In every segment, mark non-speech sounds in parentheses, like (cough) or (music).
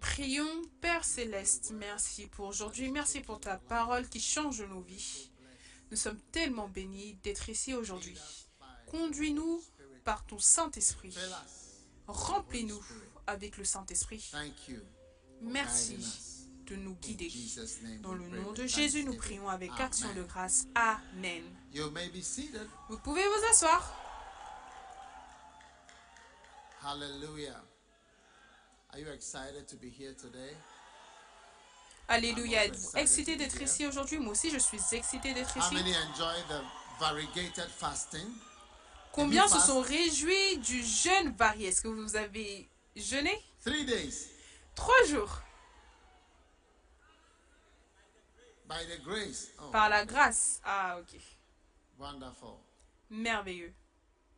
Prions, Père céleste, merci pour aujourd'hui, merci pour ta parole qui change nos vies. Nous sommes tellement bénis d'être ici aujourd'hui. Conduis-nous par ton Saint-Esprit. Remplis-nous avec le Saint-Esprit. Merci de nous guider. Dans le nom de Jésus, nous prions avec action de grâce. Amen. Vous pouvez vous asseoir. Hallelujah. Are you excited to be here today? Alléluia. Êtes-vous excité d'être ici aujourd'hui? Moi aussi, je suis excité d'être How ici. many enjoy the variegated fasting? Combien se sont réjouis du jeûne varié? Est-ce que vous avez jeûné? Three days. Trois jours. By the grace. Oh, Par la grâce. Ah, ok. wonderful. Merveilleux. Well, that was just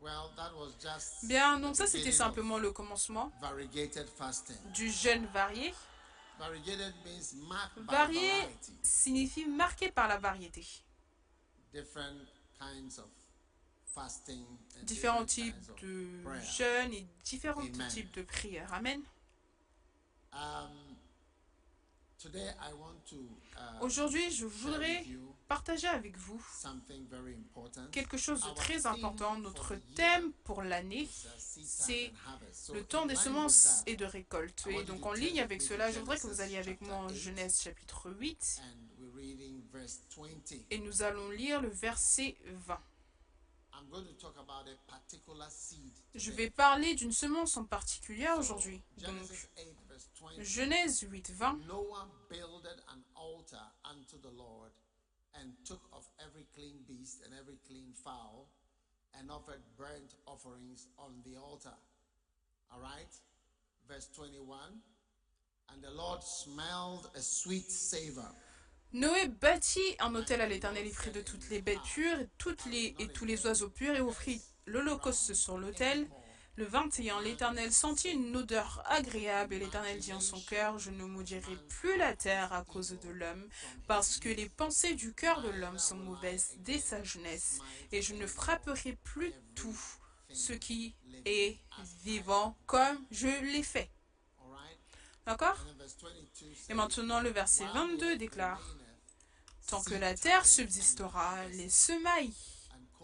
Bien, donc ça, c'était simplement le commencement of variegated fasting. du jeûne varié. Varié signifie marqué par la variété. Different kinds of fasting. and Différents different types de jeûnes et différents types de prières. Amen. Um, today I want to uh, Aujourd'hui, je voudrais partager avec vous quelque chose de très important. Notre thème pour l'année, c'est le temps des semences et de récolte. Et donc en ligne avec cela, je voudrais que vous alliez avec moi en. Genèse chapitre 8 and we're reading verse 20. et nous allons lire le verset 20. I'm going to talk about a particular seed. Je vais parler d'une semence en particulier aujourd'hui. Donc Genesis 8 verse 20. Genèse 8, 20. And took of every clean beast and every clean fowl and offered burnt offerings on the altar. All right? Verse 21. And the Lord smelled a sweet savor. Noé bâtit un autel à l'Éternel, il prit de toutes les ah. bêtes pures toutes les, et tous les oiseaux purs et offrit l'holocauste sur l'autel. Le 21, l'Éternel sentit une odeur agréable et l'Éternel dit en son cœur, je ne maudirai plus la terre à cause de l'homme, parce que les pensées du cœur de l'homme sont mauvaises dès sa jeunesse, et je ne frapperai plus tout ce qui est vivant comme je l'ai fait. D'accord? And then verse 22 Et maintenant le verset While 22 yet déclare, Tant que la terre subsistera, les semailles,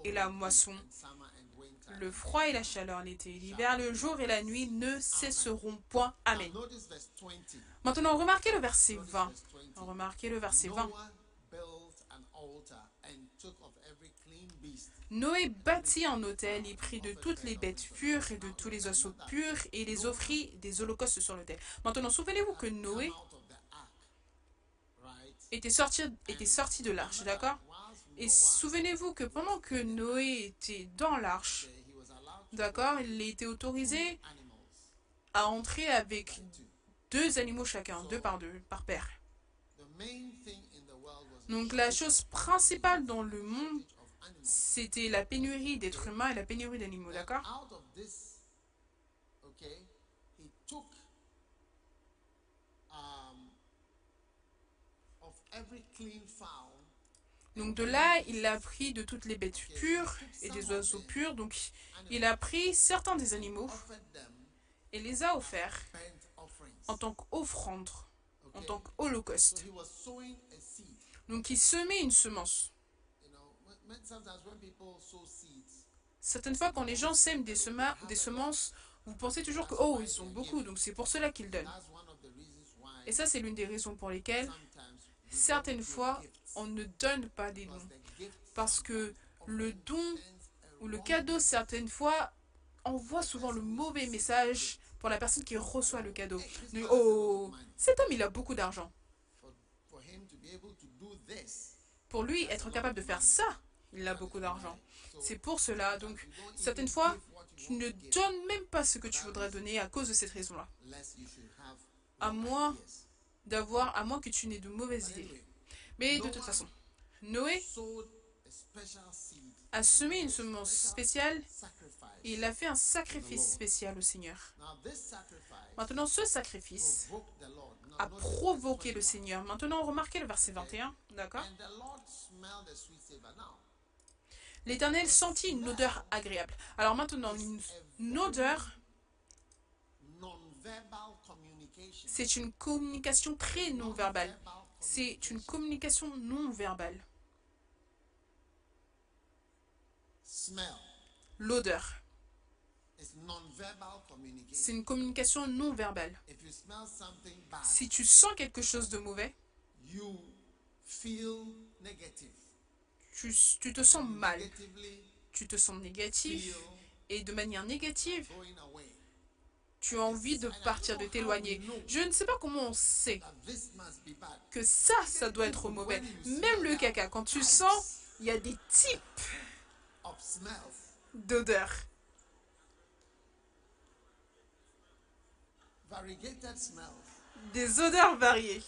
et la moisson, and summer and winter, le froid et la chaleur, l'été et l'hiver, le jour et la nuit ne cesseront point. Amen. Now notice verse 20. Maintenant, remarquez le verset Notice 20. verse 20. Remarquez le verset 20. Noah built an altar and took of every clean beast Noé bâtit un autel, il prit de toutes les bêtes pures et de tous les oiseaux purs et les offrit des holocaustes sur l'autel. Maintenant, souvenez-vous que Noé était sorti, était sorti de l'arche, d'accord? Et souvenez-vous que pendant que Noé était dans l'arche, d'accord, il était autorisé à entrer avec deux animaux chacun, deux par deux, par paire. Donc la chose principale dans le monde, c'était la pénurie d'êtres humains et la pénurie d'animaux, d'accord? Donc de là, il a pris de toutes les bêtes pures et des oiseaux purs. Donc il a pris certains des animaux et les a offerts en tant qu'offrande, en tant qu'holocauste. Donc il semait une semence. Certaines fois, quand les gens sèment des, des semences, vous pensez toujours que, oh, ils ont beaucoup, donc c'est pour cela qu'ils donnent. Et ça, c'est l'une des raisons pour lesquelles, certaines fois, on ne donne pas des dons. Parce que le don ou le cadeau, certaines fois, envoie souvent le mauvais message pour la personne qui reçoit le cadeau. De, oh, cet homme, il a beaucoup d'argent. Pour lui, être capable de faire ça, il a beaucoup d'argent. C'est pour cela. Donc, certaines fois, tu ne donnes même pas ce que tu voudrais donner à cause de cette raison-là. À moins d'avoir, à moins que tu n'aies de mauvaises idées. Mais de toute façon, Noé a semé une semence spéciale et il a fait un sacrifice spécial au Seigneur. Maintenant, ce sacrifice a provoqué le verse 21. Seigneur. Maintenant, remarquez le verset 21, d'accord? L'Éternel sentit une odeur agréable. Alors maintenant, une, odeur. C'est une communication très non-verbale. C'est une communication. non-verbale. Smell L'odeur, c'est une communication something bad, Si tu sens quelque chose de mauvais, tu, tu te sens mal, tu te sens négatif, et de manière négative. Tu as envie de partir, de t'éloigner. Je ne sais pas comment on sait que ça, ça doit être mauvais. Même le caca, quand tu sens, il y a des types d'odeurs. Des odeurs variées.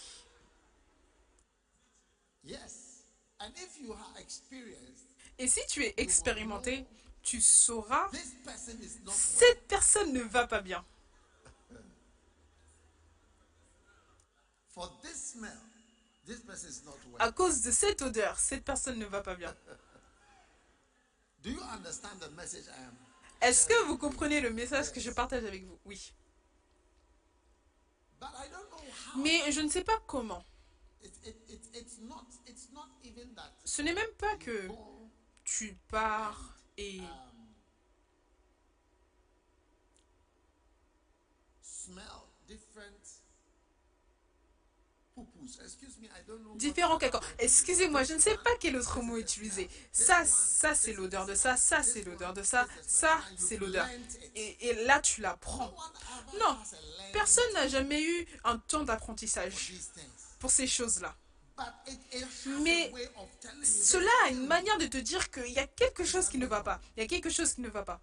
Et si tu es expérimenté, tu sauras, cette personne ne va pas bien. À cause de cette odeur, cette personne ne va pas bien. Do you understand the message I am? Est-ce que vous comprenez le message que je partage avec vous? Oui. But I don't know how. Mais je ne sais pas comment. Ce n'est même pas que tu pars et um, smell different poo-poos. Excuse me, I don't know. what- Excusez-moi, je ne sais pas quel autre mot utiliser. Ça, ça c'est l'odeur de ça, ça c'est l'odeur de ça, ça c'est l'odeur. Et, et là, tu la No prends. one ever Non, Personne n'a jamais eu un temps d'apprentissage pour ces choses-là. Mais Cela a une manière de te dire qu'il y a quelque chose qui ne va pas. Il y a quelque chose qui ne va pas.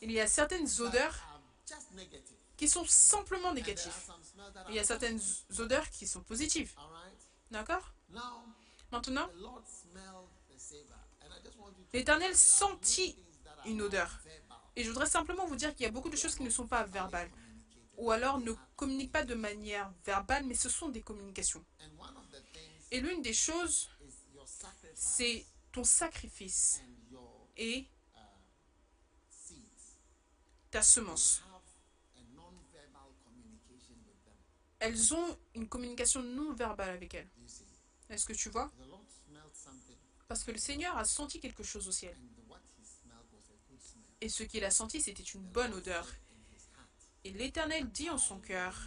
Il y a certaines odeurs. Qui sont simplement that Il y a certaines odeurs qui sont positives. D'accord? Maintenant, l'Éternel sentit une odeur. Et je voudrais simplement vous dire qu'il y a beaucoup de choses qui ne sont pas verbales. Ou alors ne communiquent pas de manière verbale, mais ce sont des communications. Et l'une des choses, c'est ton sacrifice et ta semence. Have a non-verbal communication with them. Elles ont une communication non verbale avec elles. Est-ce que tu vois? Parce que le Seigneur a senti quelque chose au ciel. a. Et ce qu'il a senti, c'était une bonne odeur. Et l'Éternel dit en son cœur,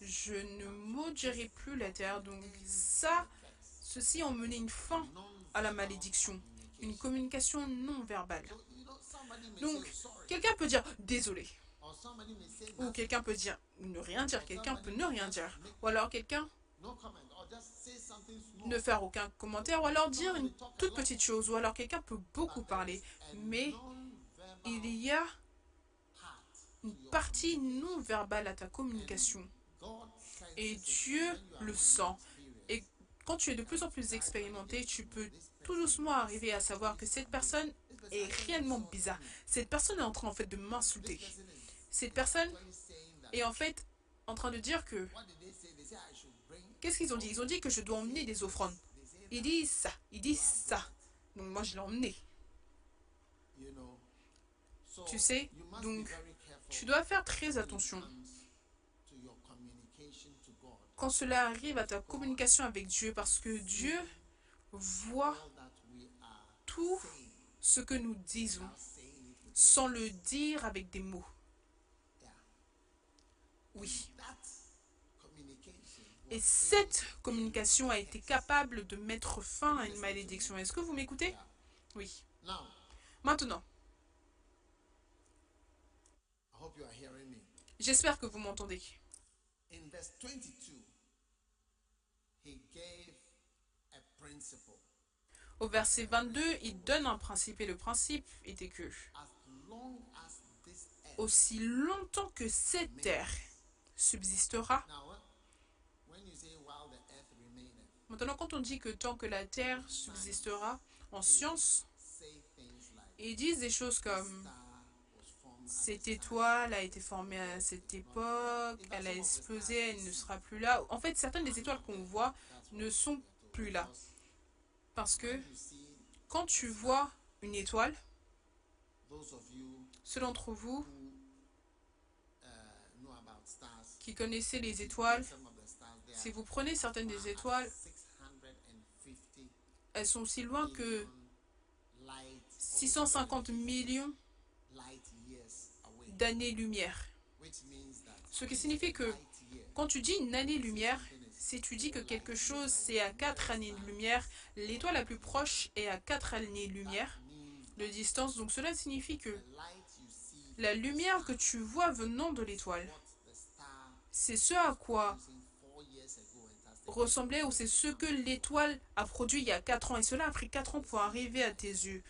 je ne maudirai plus la terre. Donc ça, ceci ont mené une fin à la malédiction. Une communication non verbale. Donc, quelqu'un peut dire désolé. Ou quelqu'un peut dire ne rien dire. Quelqu'un peut ne rien dire. Ou alors quelqu'un small. ne faire aucun commentaire. Ou alors dire une toute petite chose. Ou alors quelqu'un peut beaucoup parler. Mais il y a une partie non verbale à ta communication. Et Dieu le sent. Et quand tu es de plus en plus expérimenté, tu peux tout doucement arriver à savoir que cette personne est réellement bizarre. Cette personne est en train en fait de m'insulter. Cette personne est en fait en train de dire que qu'est-ce qu'ils ont dit? Ils ont dit que je dois emmener des offrandes. Ils disent ça, ils disent ça. Donc moi je l'ai emmené. Tu sais, donc, Tu dois faire très attention quand cela arrive à ta communication avec Dieu parce que Dieu voit tout ce que nous disons sans le dire avec des mots. Oui. Et cette communication a été capable de mettre fin à une malédiction. Est-ce que vous m'écoutez? Oui. Maintenant, I hope you are hearing me. j'espère que vous m'entendez. In verse 22, he gave a principle. Au verset 22, il donne un principe et le principe était que aussi longtemps que cette terre subsistera, maintenant quand on dit que tant que la terre subsistera, en science, ils disent des choses comme cette étoile a été formée à cette époque, elle a explosé, elle ne sera plus là. En fait, certaines des étoiles qu'on voit ne sont plus là. Parce que quand tu vois une étoile, ceux d'entre vous who uh, qui connaissez les étoiles, si vous prenez certaines des étoiles, 650 elles sont aussi loin que million light, 650 millions d'années-lumière. Ce qui signifie que quand tu dis une année-lumière, si tu dis que quelque chose c'est à 4 années-lumière, l'étoile la plus proche est à 4 années-lumière de distance. Donc cela signifie que la lumière que tu vois venant de l'étoile, c'est ce à quoi ressemblait ou c'est ce que l'étoile a produit il y a 4 ans. Et cela a pris 4 ans pour arriver à tes yeux,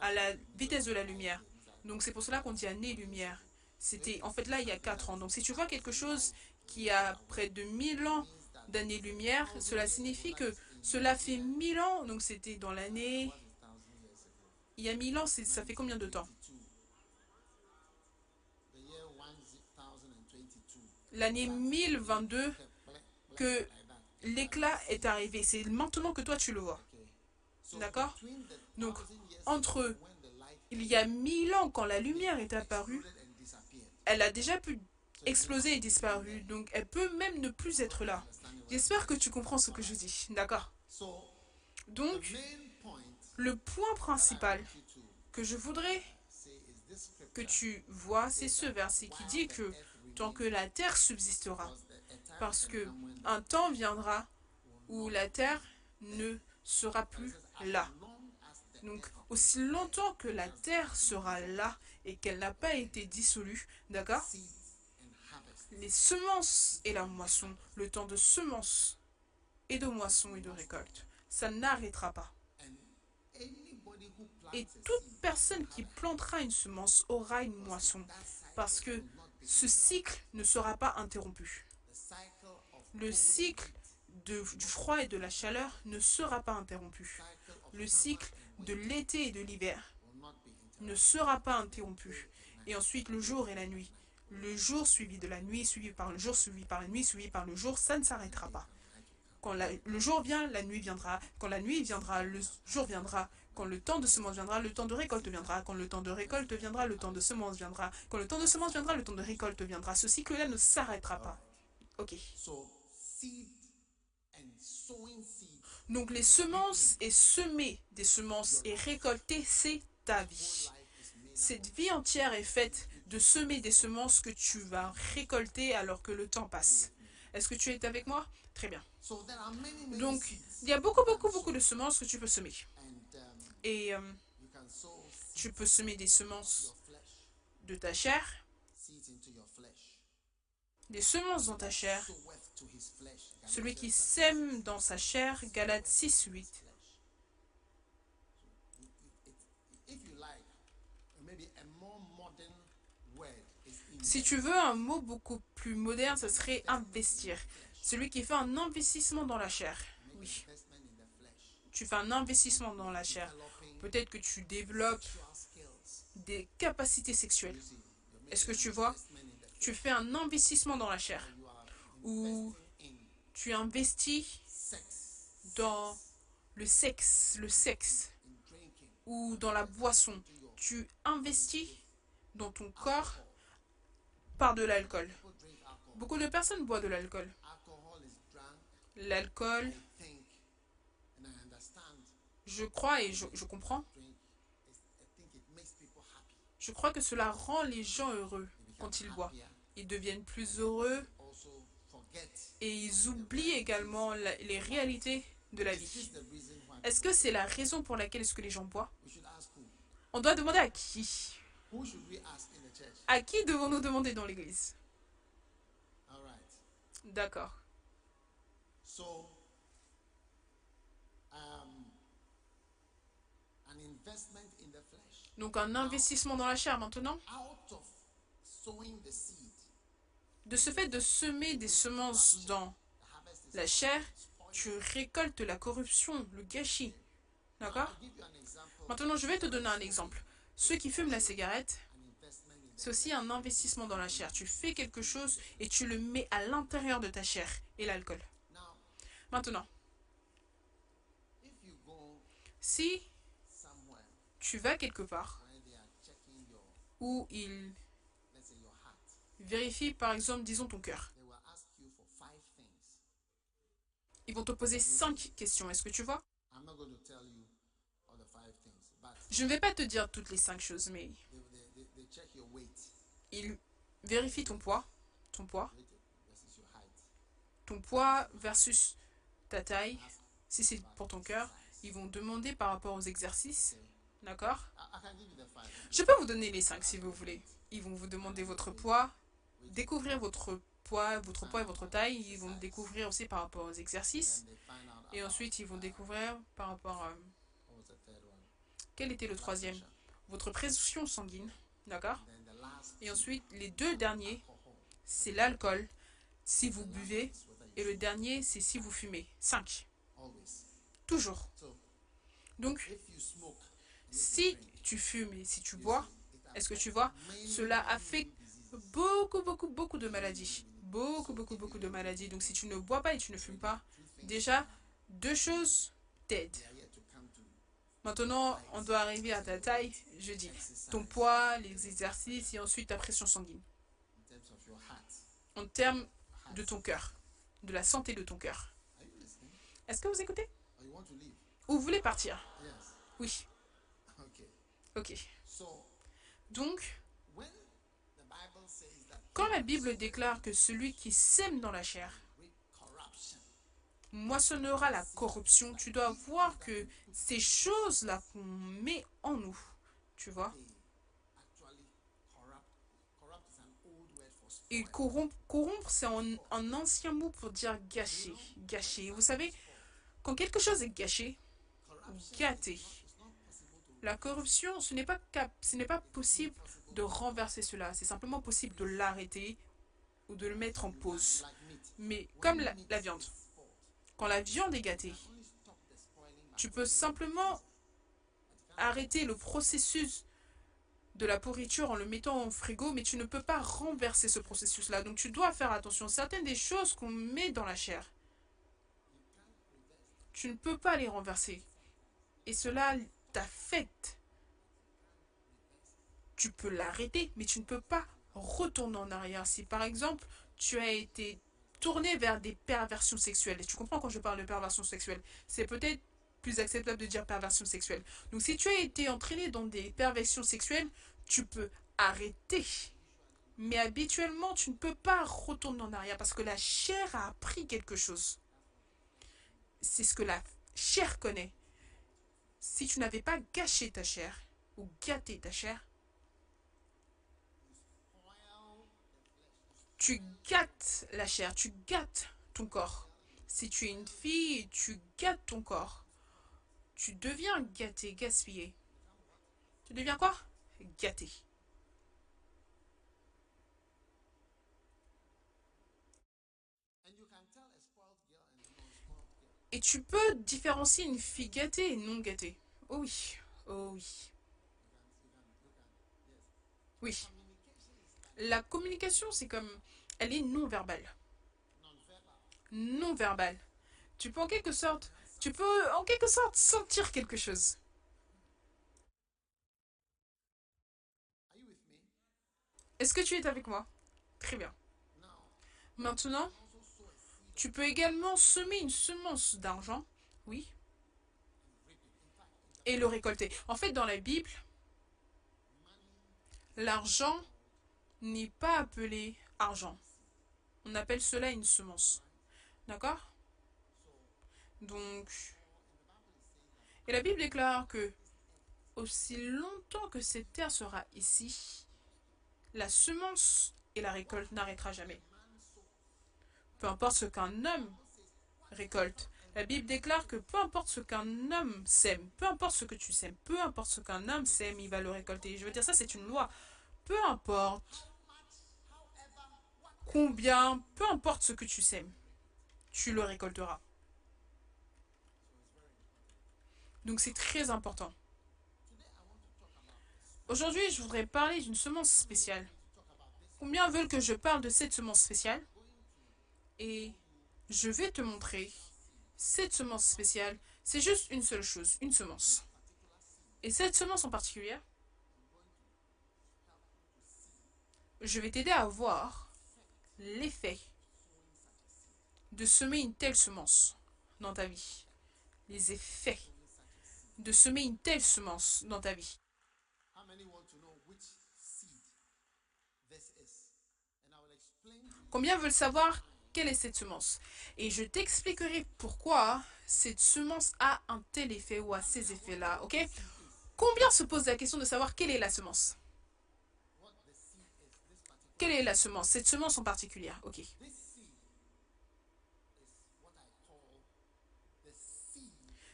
à la vitesse de la lumière. Donc c'est pour cela qu'on dit année-lumière. C'était en fait là il y a 4 ans. Donc si tu vois quelque chose qui a près de 1000 ans d'années-lumière, cela signifie que cela fait 1000 ans. Donc c'était dans l'année... Il y a 1000 ans, ça fait combien de temps the year 1022 L'année 1022 que l'éclat est arrivé. C'est maintenant que toi tu le vois. D'accord? Donc, entre il y a 1000 ans, quand la lumière est apparue, elle a déjà pu exploser et disparu. Donc elle peut même ne plus être là. J'espère que tu comprends ce que je dis. D'accord? Donc, le point principal que je voudrais que tu vois, c'est ce verset qui dit que tant que la terre subsistera, parce que un temps viendra où la terre ne sera plus là. Donc, aussi longtemps que la terre sera là et qu'elle n'a pas été dissolue, d'accord? Les semences et la moisson, le temps de semences et de moisson et de récolte, ça n'arrêtera pas. Et toute personne qui plantera une semence aura une moisson, parce que ce cycle ne sera pas interrompu. Le cycle du froid et de la chaleur ne sera pas interrompu. Le cycle de l'été et de l'hiver ne sera pas interrompu. Et ensuite le jour et la nuit. Le jour suivi de la nuit, suivi par le jour, suivi par la nuit, suivi par le jour, ça ne s'arrêtera pas. Quand le jour vient, la nuit viendra. Quand la nuit viendra, le jour viendra. Quand le temps de semence viendra, le temps de récolte viendra. Quand le temps de récolte viendra, le temps de semence viendra. Quand le temps de semence viendra, le temps de récolte viendra. Ce cycle-là ne s'arrêtera pas. Ok. Donc les semences et semer des semences et récolter, c'est ta vie. Cette vie entière est faite de semer des semences que tu vas récolter alors que le temps passe. Est-ce que tu es avec moi? Très bien. Donc, il y a beaucoup, beaucoup, beaucoup de semences que tu peux semer. Et euh, tu peux semer des semences de ta chair, des semences dans ta chair. Celui qui sème dans sa chair, Galates 6, 8. flesh. So it- it- if you like, maybe a more modern word is Si tu veux un mot beaucoup plus moderne, ce serait investir. Celui qui fait un investissement dans la chair. Oui, tu fais un investissement dans la chair. Peut-être que tu développes des capacités sexuelles. Est-ce que tu vois? Tu fais un investissement dans la chair. Ou tu investis dans le sexe, le sexe, ou dans la boisson. Tu investis dans ton corps par de l'alcool. Beaucoup de personnes boivent de l'alcool. L'alcool, je crois et je, comprends, je crois que cela rend les gens heureux quand ils boivent. Ils deviennent plus heureux et ils oublient également les réalités de la vie. Est-ce que c'est la raison pour laquelle est-ce que les gens boivent? On doit demander à qui? À qui devons-nous demander dans l'église? D'accord. So, um, an investment in the flesh. Donc un investissement dans la chair maintenant. De ce fait de semer des semences dans la chair, tu récoltes la corruption, le gâchis. D'accord? Maintenant, je vais te donner un exemple. Ceux qui fument la cigarette, c'est aussi un investissement dans la chair. Tu fais quelque chose et tu le mets à l'intérieur de ta chair et l'alcool. Maintenant, si tu vas quelque part où ils vérifient par exemple, disons ton cœur, Ils vont te poser cinq questions. Est-ce que tu vois? Je ne vais pas te dire toutes les cinq choses, mais ils vérifient ton poids, ton poids, ton poids versus ta taille. Si c'est pour ton cœur, ils vont demander par rapport aux exercices. D'accord five. Je peux vous donner les cinq si vous voulez. Ils vont vous demander votre poids, découvrir votre poids, votre poids et votre taille. Ils vont découvrir aussi par rapport aux exercices. Et ensuite, ils vont découvrir par rapport à... one? Quel était le troisième Votre pression sanguine. D'accord Et ensuite, les deux derniers, c'est l'alcool, si vous buvez. Et le dernier, c'est si vous fumez. Cinq. always. Toujours. So Donc, si tu fumes et si tu bois, est-ce que tu vois Cela affecte beaucoup, beaucoup, beaucoup de maladies. Beaucoup, beaucoup, beaucoup de maladies. Donc, si tu ne bois pas et tu ne fumes pas, déjà, deux choses t'aident. Maintenant, on doit arriver à ta taille, je dis. Ton poids, les exercices et ensuite ta pression sanguine. En termes de ton cœur, de la santé de ton cœur. Est-ce que vous écoutez? Ou vous voulez partir? Oui. Okay. Ok. So Donc, quand la Bible déclare que celui qui sème dans la chair moissonnera la corruption, tu dois voir que ces choses-là qu'on met en nous, tu vois, et corrompre, corrompre c'est un, un ancien mot pour dire gâcher, gâcher. Vous savez, quand quelque chose est gâché, gâté, is not possible to la corruption, ce n'est pas, possible de renverser cela. C'est simplement possible de l'arrêter ou de le mettre en pause. Mais comme la, viande, quand la viande est gâtée, tu peux simplement arrêter le processus de la pourriture en le mettant au frigo, mais tu ne peux pas renverser ce processus-là. Donc tu dois faire attention. Certaines des choses qu'on met dans la chair, tu ne peux pas les renverser. Et cela t'affecte. Tu peux l'arrêter, mais tu ne peux pas retourner en arrière. Si par exemple, tu as été tourné vers des perversions sexuelles, et tu comprends quand je parle de perversion sexuelle, c'est peut-être plus acceptable de dire perversion sexuelle. Donc si tu as été entraîné dans des perversions sexuelles, tu peux arrêter. Mais habituellement, tu ne peux pas retourner en arrière parce que la chair a appris quelque chose. C'est ce que la chair connaît. Si tu n'avais pas gâché ta chair ou gâté ta chair, tu gâtes la chair, tu gâtes ton corps. Si tu es une fille, tu gâtes ton corps. Tu deviens gâté, gaspillé. Tu deviens quoi? Gâté. And you can tell a spoiled girl and a non-spoiled girl. Et tu peux différencier une fille gâtée et non gâtée. Oh oui, oh oui. Oui. La communication, c'est comme... Elle est non verbale. Non verbale. Tu peux en quelque sorte... Tu peux en quelque sorte sentir quelque chose. Est-ce que tu es avec moi? Très bien. Maintenant, also sow a seed tu peux également semer une semence d'argent, oui, et le récolter. En fait, dans la Bible, l'argent n'est pas appelé argent. On appelle cela une semence. D'accord? Donc, et la Bible déclare que aussi longtemps que cette terre sera ici, la semence et la récolte n'arrêtera jamais. Peu importe ce qu'un homme récolte. La Bible déclare que peu importe ce qu'un homme sème, peu importe ce que tu sèmes, peu importe ce qu'un homme sème, il va le récolter. Je veux dire, ça c'est une loi. Peu importe combien, peu importe ce que tu sèmes, tu le récolteras. Donc c'est très important. Aujourd'hui, je voudrais parler d'une semence spéciale. Combien veulent que je parle de cette semence spéciale? Et je vais te montrer cette semence spéciale. C'est juste une seule chose, une semence. Et cette semence en particulier, je vais t'aider à voir l'effet de semer une telle semence. dans ta vie. Les effets de semer une telle semence dans ta vie. Combien veulent savoir quelle est cette semence Et je t'expliquerai pourquoi cette semence a un tel effet ou a ces effets-là, ok? Combien se pose la question de savoir quelle est la semence? Quelle est la semence? Cette semence en particulier, ok.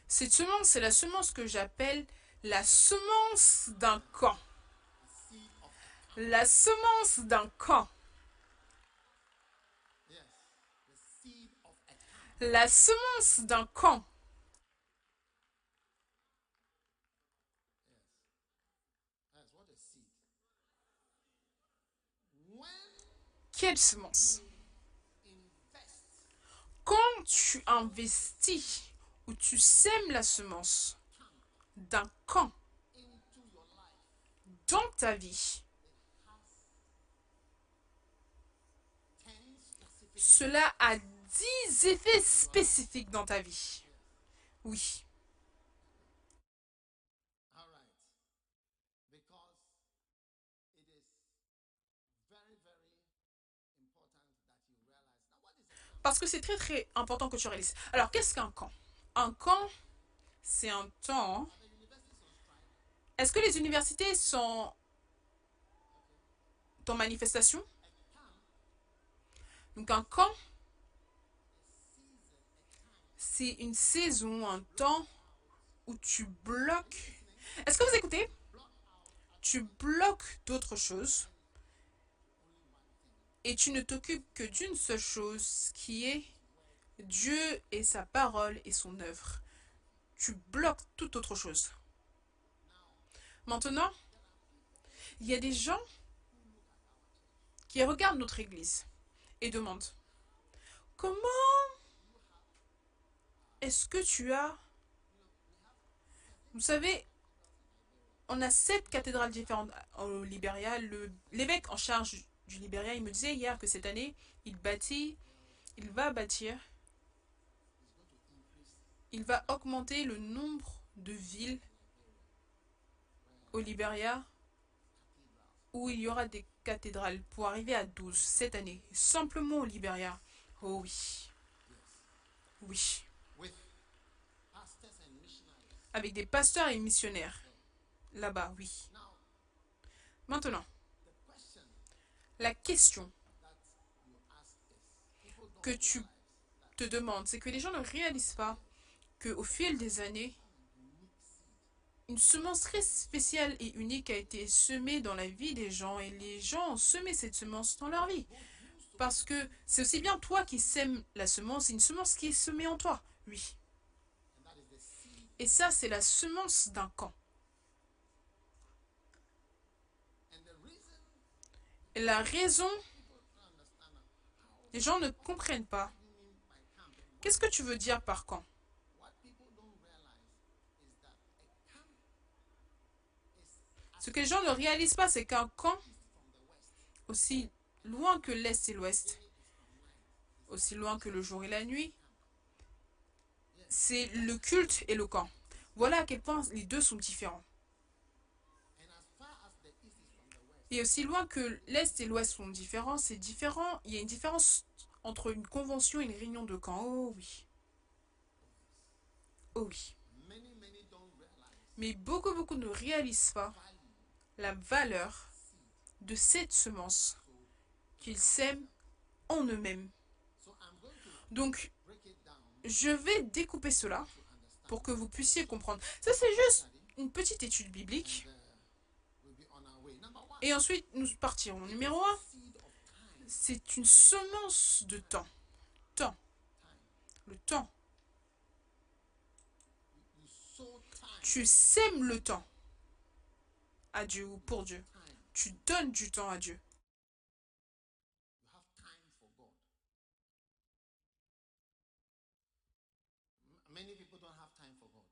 Cette semence, c'est la semence que j'appelle la semence d'un camp. La semence d'un camp. yes, the seed of a camp. La semence d'un camp. Quelle semence? Quand tu investis ou tu sèmes la semence d'un camp dans ta vie, cela a 10 effets spécifiques dans ta vie. Oui. Parce que c'est très très important que tu réalises. Alors, qu'est-ce qu'un camp? Un camp, c'est un temps. Est-ce que les universités sont en manifestation? Donc, un camp, c'est une saison, un temps où tu bloques. Est-ce que vous écoutez? Tu bloques d'autres choses et tu ne t'occupes que d'une seule chose qui est Dieu et sa parole et son œuvre. Tu bloques toute autre chose. Maintenant, il y a des gens qui regardent notre Église et demandent comment est-ce que tu as... Vous savez, on a sept cathédrales différentes au Libéria. L'évêque en charge du Libéria, il me disait hier que cette année, il bâtit, il va bâtir, il va augmenter le nombre de villes au Libéria où il y aura des cathédrales pour arriver à 12 cette année, simplement au Libéria. Oh oui. Oui. with pastors and missionaries. Avec des pasteurs et missionnaires. Là-bas, oui. Maintenant, la question que tu te demandes, c'est que les gens ne réalisent pas qu'au fil des années, une semence très spéciale et unique a été semée dans la vie des gens et les gens ont semé cette semence dans leur vie. Parce que c'est aussi bien toi qui sèmes la semence, une semence qui est semée en toi. Oui. and that is the seed Et ça, c'est la semence d'un camp. Et la raison, les gens ne comprennent pas. Qu'est-ce que tu veux dire par camp? Ce que les gens ne réalisent pas, c'est qu'un camp, aussi loin que l'Est et l'Ouest, aussi loin que le jour et la nuit, c'est le culte et le camp. Voilà à quel point les deux sont différents. Et aussi loin que l'Est et l'Ouest sont différents, c'est différent. Il y a une différence entre une convention et une réunion de camp. Oh oui. Oh oui. Mais beaucoup, beaucoup ne réalisent pas la valeur de cette semence qu'ils sèment en eux-mêmes. Donc, je vais découper cela pour que vous puissiez comprendre. Ça, c'est juste une petite étude biblique. Et ensuite, nous partirons. Numéro 1, seed of time c'est une semence de temps. Temps. Le temps. Tu sèmes le temps à Dieu ou pour Dieu. Tu donnes du temps à Dieu. you have time for god M- many people don't have time for god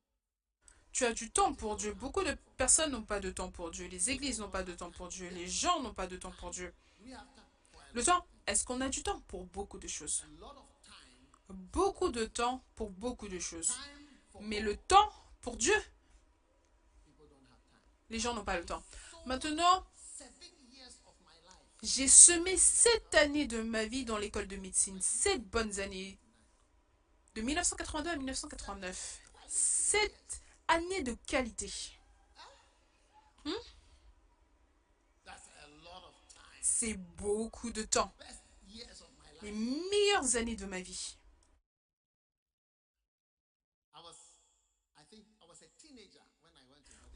Tu as du temps pour Dieu. Beaucoup de personnes n'ont pas de temps pour Dieu. Les églises n'ont pas de temps pour Dieu. Les gens n'ont pas de temps pour Dieu. Le temps, est-ce qu'on a du temps pour beaucoup de choses? Beaucoup de temps pour beaucoup de choses. Mais le temps pour Dieu, les gens n'ont pas le temps. Maintenant, j'ai semé sept années de ma vie dans l'école de médecine. Sept bonnes années. De 1982 à 1989. Sept années de qualité. Time. C'est beaucoup de temps. Les meilleures années de ma vie.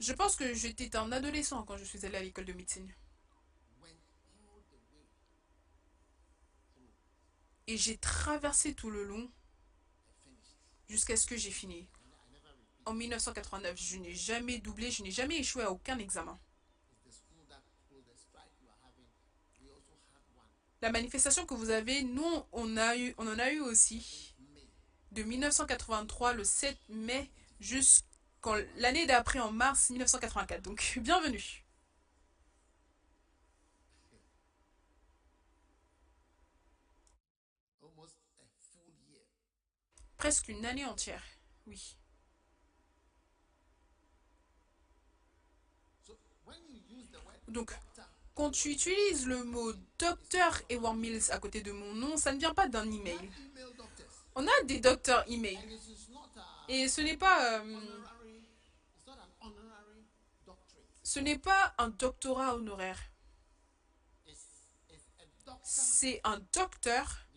Je pense que j'étais un adolescent quand je suis allé à l'école de médecine. Et j'ai traversé tout le long jusqu'à ce que j'ai fini. En 1989, je n'ai jamais doublé, je n'ai jamais échoué à aucun examen. La manifestation que vous avez, nous, on, a eu, on en a eu aussi de 1983, le 7 mai, jusqu'à l'année d'après, en mars 1984. Donc, (laughs) bienvenue. Presque une année entière. Oui. So when you use the word Donc, quand tu utilises le mot docteur Edward Mills à côté de mon nom, ça ne vient pas d'un email. On a des docteurs email. Et ce n'est pas, euh, ce n'est pas un doctorat honoraire. C'est un docteur.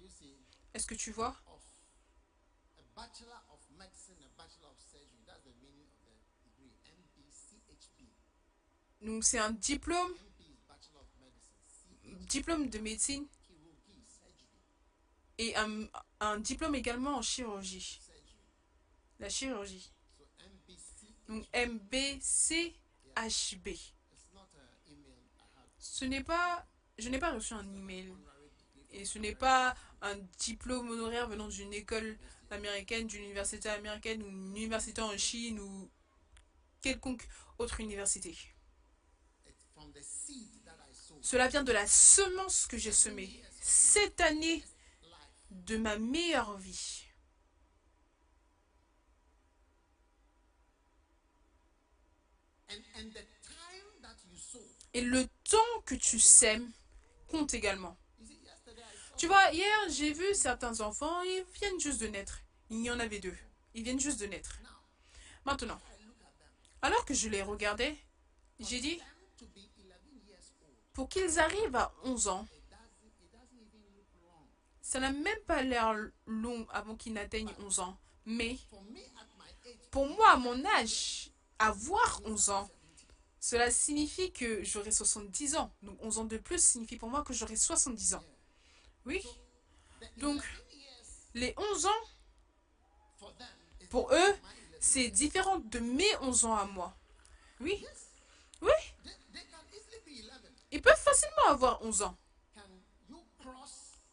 Est-ce que tu vois of a bachelor of medicine, a bachelor of surgery. That's the meaning of the degree. MBCHB. Donc c'est un diplôme, diplôme de médecine et un, un diplôme également en chirurgie. La chirurgie. Donc MBCHB. Ce n'est pas, je n'ai pas reçu un email et ce n'est pas un diplôme honoraire venant d'une école américaine, d'une université américaine ou une université en Chine ou quelconque autre université. Cela vient de la semence que j'ai semée. Cette année de ma meilleure vie. Et le temps que tu sèmes compte également. Tu vois, hier, j'ai vu certains enfants, ils viennent juste de naître. Il y en avait deux. Ils viennent juste de naître. Maintenant, alors que je les regardais, j'ai dit, Them to be 11 years old. Pour qu'ils arrivent à 11 ans, ça n'a même pas l'air long avant qu'ils n'atteignent 11 ans. Mais pour moi, à mon âge, avoir 11 ans, cela signifie que j'aurai 70 ans. Donc 11 ans de plus signifie pour moi que j'aurai 70 ans. Oui? Donc, 11 years les 11 ans, pour eux, c'est différent de mes 11 ans à moi. Oui? they, they can easily be 11. Ils peuvent facilement avoir 11 ans.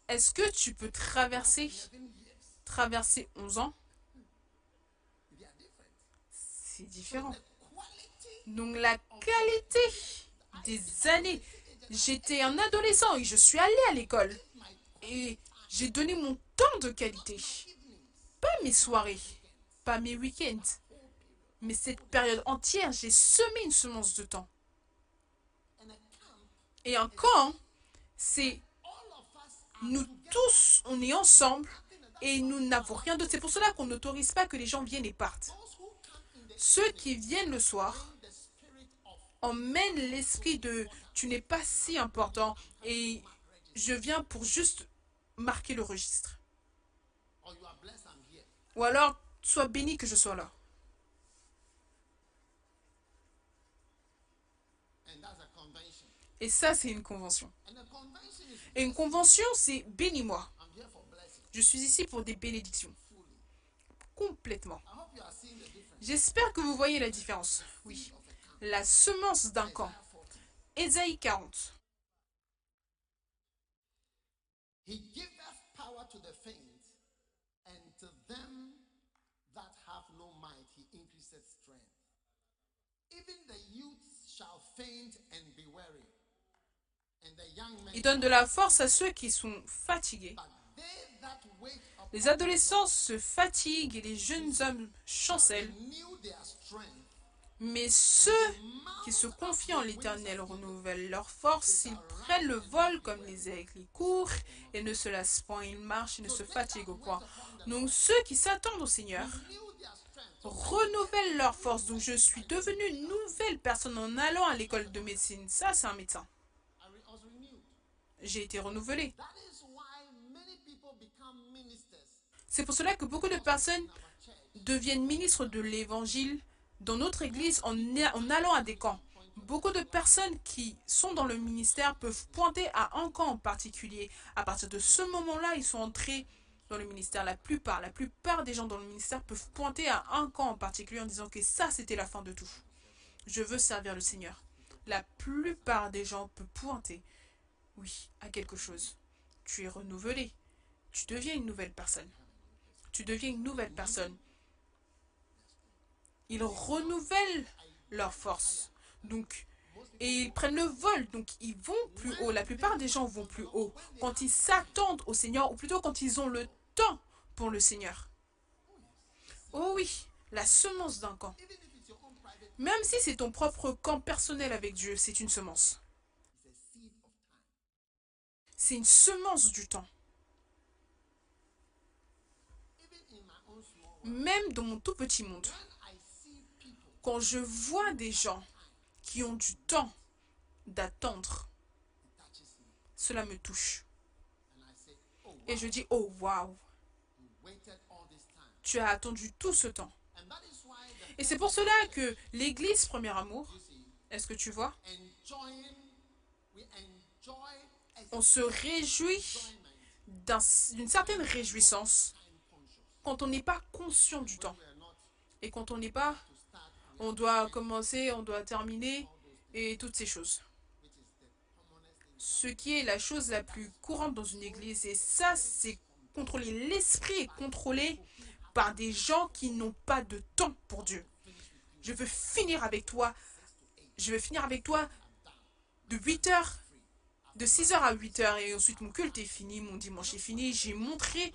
Est-ce que tu peux traverser, 11 years? traverser 11 ans? C'est différent. Donc la qualité des années. J'étais un adolescent et je suis allé à l'école. Et j'ai donné mon temps de qualité. Pas mes soirées, pas mes week-ends. Mais cette période entière, j'ai semé une semence de temps. Et camp, c'est nous tous, on est ensemble et nous n'avons rien d'autre. C'est pour cela qu'on n'autorise pas que les gens viennent et partent. Ceux qui viennent le soir emmènent l'esprit de tu n'es pas si important et je viens pour juste marquer le registre. Ou alors, sois béni que je sois là. Et ça, c'est une convention. Et une convention, c'est bénis-moi. Je suis ici pour des bénédictions. Complètement. J'espère que vous voyez la différence. Oui. La semence d'un camp. Isaiah 40. Ésaïe 40. He giveth power to the faint, and to them that have no might he increaseth strength. Even the youths shall faint and be weary, and the young men. Il donne de la force à ceux qui sont fatigués. Les adolescents se fatiguent et les jeunes hommes chancellent. Mais ceux qui se confient en l'Éternel renouvellent leur force. Ils prennent le vol comme les aigles. Ils courent et ne se lassent point. Ils marchent et ne se fatiguent point. Donc ceux qui s'attendent au Seigneur renouvellent leur force. Donc je suis devenue une nouvelle personne en allant à l'école de médecine. Ça, c'est un médecin. J'ai été ministers C'est pour cela que beaucoup de personnes deviennent ministres de l'Évangile dans notre Église en, en allant à des camps. Beaucoup de personnes qui sont dans le ministère peuvent pointer à un camp en particulier. À partir de ce moment-là, ils sont entrés dans le ministère. La plupart, la plupart des gens dans le ministère peuvent pointer à un camp en particulier en disant que ça, c'était la fin de tout. Je veux servir le Seigneur. La plupart des gens peuvent pointer, oui, à quelque chose. Tu es renouvelé. Tu deviens une nouvelle personne. Tu deviens une nouvelle personne. Ils renouvellent leur force. Donc, et ils prennent le vol. Donc, ils vont plus haut. La plupart des gens vont plus haut quand ils s'attendent au Seigneur, ou plutôt quand ils ont le temps pour le Seigneur. Oh oui, la semence d'un camp. Même si c'est ton propre camp personnel avec Dieu, c'est une semence. it's a seed of time. C'est une semence du temps. Même dans mon tout petit monde, quand je vois des gens qui ont du temps d'attendre, cela me touche. and I say, "Oh, Et je dis, oh waouh, you waited all this time." tu as attendu tout ce temps. Et c'est pour cela que l'Église Premier Amour, est-ce que tu vois, on se réjouit d'une certaine réjouissance quand on n'est pas conscient du temps. Et quand on n'est pas, on doit commencer, on doit terminer, et toutes ces choses. Ce qui est la chose la plus courante dans une église. Et ça, c'est contrôler. L'esprit est contrôlé par des gens qui n'ont pas de temps pour Dieu. Je veux finir avec toi. Je veux finir avec toi de 8 heures, de 6 heures à 8 heures. Et ensuite, mon culte est fini, mon dimanche est fini. J'ai montré,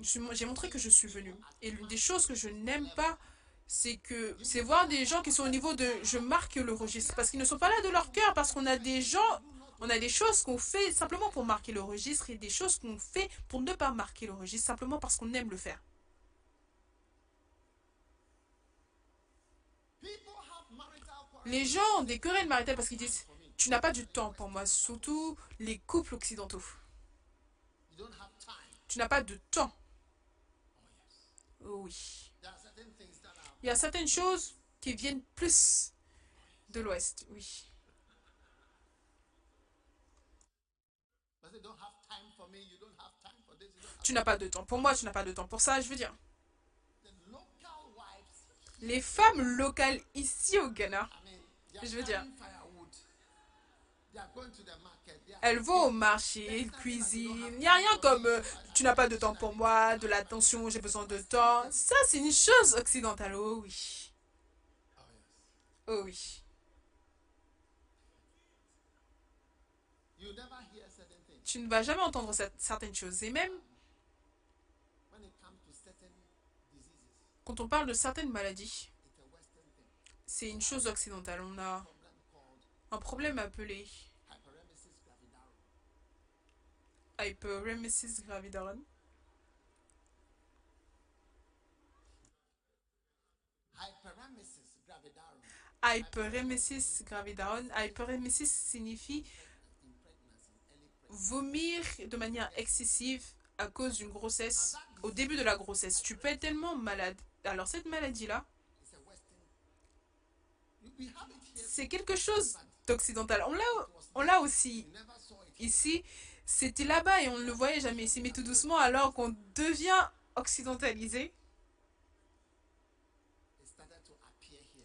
j'ai montré que je suis venu. Et l'une des choses que je n'aime pas, c'est que c'est voir des gens qui sont au niveau de je marque le registre parce qu'ils ne sont pas là de leur cœur parce qu'on a des gens on a des choses qu'on fait simplement pour marquer le registre et des choses qu'on fait pour ne pas marquer le registre simplement parce qu'on aime le faire. Les gens ont des querelles maritales parce qu'ils disent tu n'as pas du temps pour moi, surtout les couples occidentaux. Tu n'as pas de temps. Oui. Il y a certaines choses qui viennent plus de l'Ouest, oui. Tu n'as pas de temps pour moi, tu n'as pas de temps pour ça, je veux dire. Les femmes locales ici au Ghana, Je veux dire- elles vont au marché, elles cuisinent. Il n'y a rien comme euh, tu n'as pas de temps pour moi, de l'attention, j'ai besoin de temps. Ça, c'est une chose occidentale, oh oui. Oh oui. Tu ne vas jamais entendre certaines choses. Et même quand on parle de certaines maladies, c'est une chose occidentale. On a un problème appelé hyperemesis gravidarum. hyperemesis gravidarum. Hyperemesis signifie vomir de manière excessive à cause d'une grossesse, au début de la grossesse. Tu peux être tellement malade. Alors cette maladie-là, c'est quelque chose d'occidental. On l'a, aussi ici. C'était là-bas et on ne le voyait jamais ici. Mais tout doucement, alors qu'on devient occidentalisé,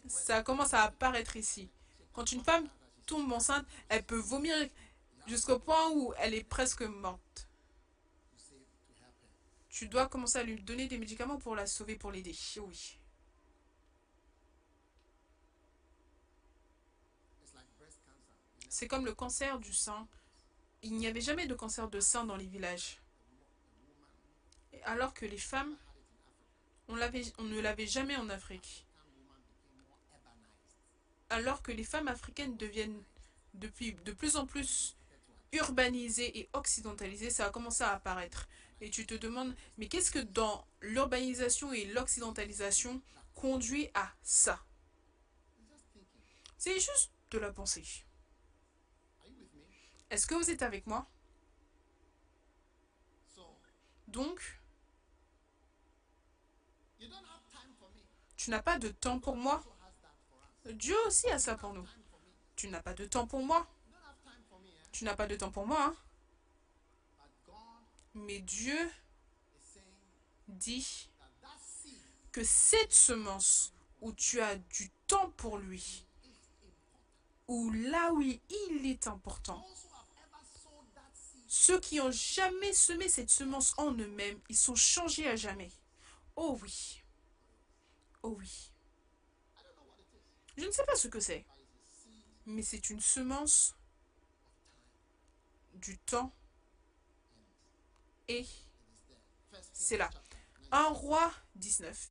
ça commence à apparaître ici. Quand une femme tombe enceinte, elle peut vomir jusqu'au point où elle est presque morte. Tu dois commencer à lui donner des médicaments pour la sauver, pour l'aider. Oui. C'est comme le cancer du sein. Il n'y avait jamais de cancer de sein dans les villages. Alors que les femmes, on, on ne l'avait jamais en Afrique. Alors que les femmes africaines deviennent depuis de plus en plus urbanisées et occidentalisées, ça a commencé à apparaître. Et tu te demandes, mais qu'est-ce que dans l'urbanisation et l'occidentalisation conduit à ça? C'est juste de la pensée. Are you with me? Est-ce que vous êtes avec moi? Donc, tu n'as pas de temps pour moi? Dieu aussi a ça pour nous. Tu n'as pas de temps pour moi. Tu n'as pas de temps pour moi. hein. Mais Dieu dit que cette semence où tu as du temps pour lui, ou là où il est important, ceux qui ont jamais semé cette semence en eux-mêmes, ils sont changés à jamais. Oh oui. Oh oui. Je ne sais pas ce que c'est, mais c'est une semence du temps et c'est là. chapter 19. 1 roi 19.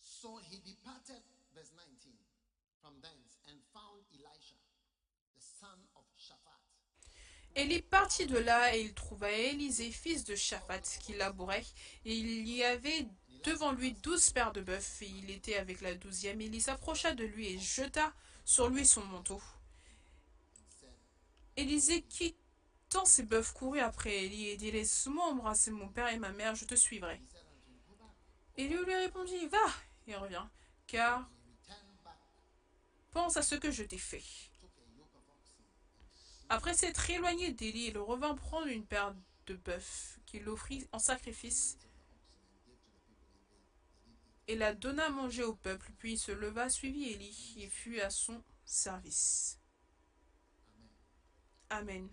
So he departed, verse 19, from thence and found Elisha, the son of Shaphat, Élie partit de là et il trouva Élisée, fils de Shaphat, qui labourait, et il y avait devant lui douze paires de bœufs, et il était avec la douzième. Élie s'approcha de lui et jeta sur lui son manteau. Élisée, quittant ses bœufs, courut après Élie et dit Laisse-moi embrasser mon père et ma mère, je te suivrai. Élie lui répondit Va et reviens, car pense à ce que je t'ai fait. took a yoke of oxen, and Après s'être éloigné d'Élie, il revint prendre une paire de bœufs qu'il offrit en sacrifice et la donna à manger au peuple. Puis il se leva, suivit Élie et fut à son service. Amen.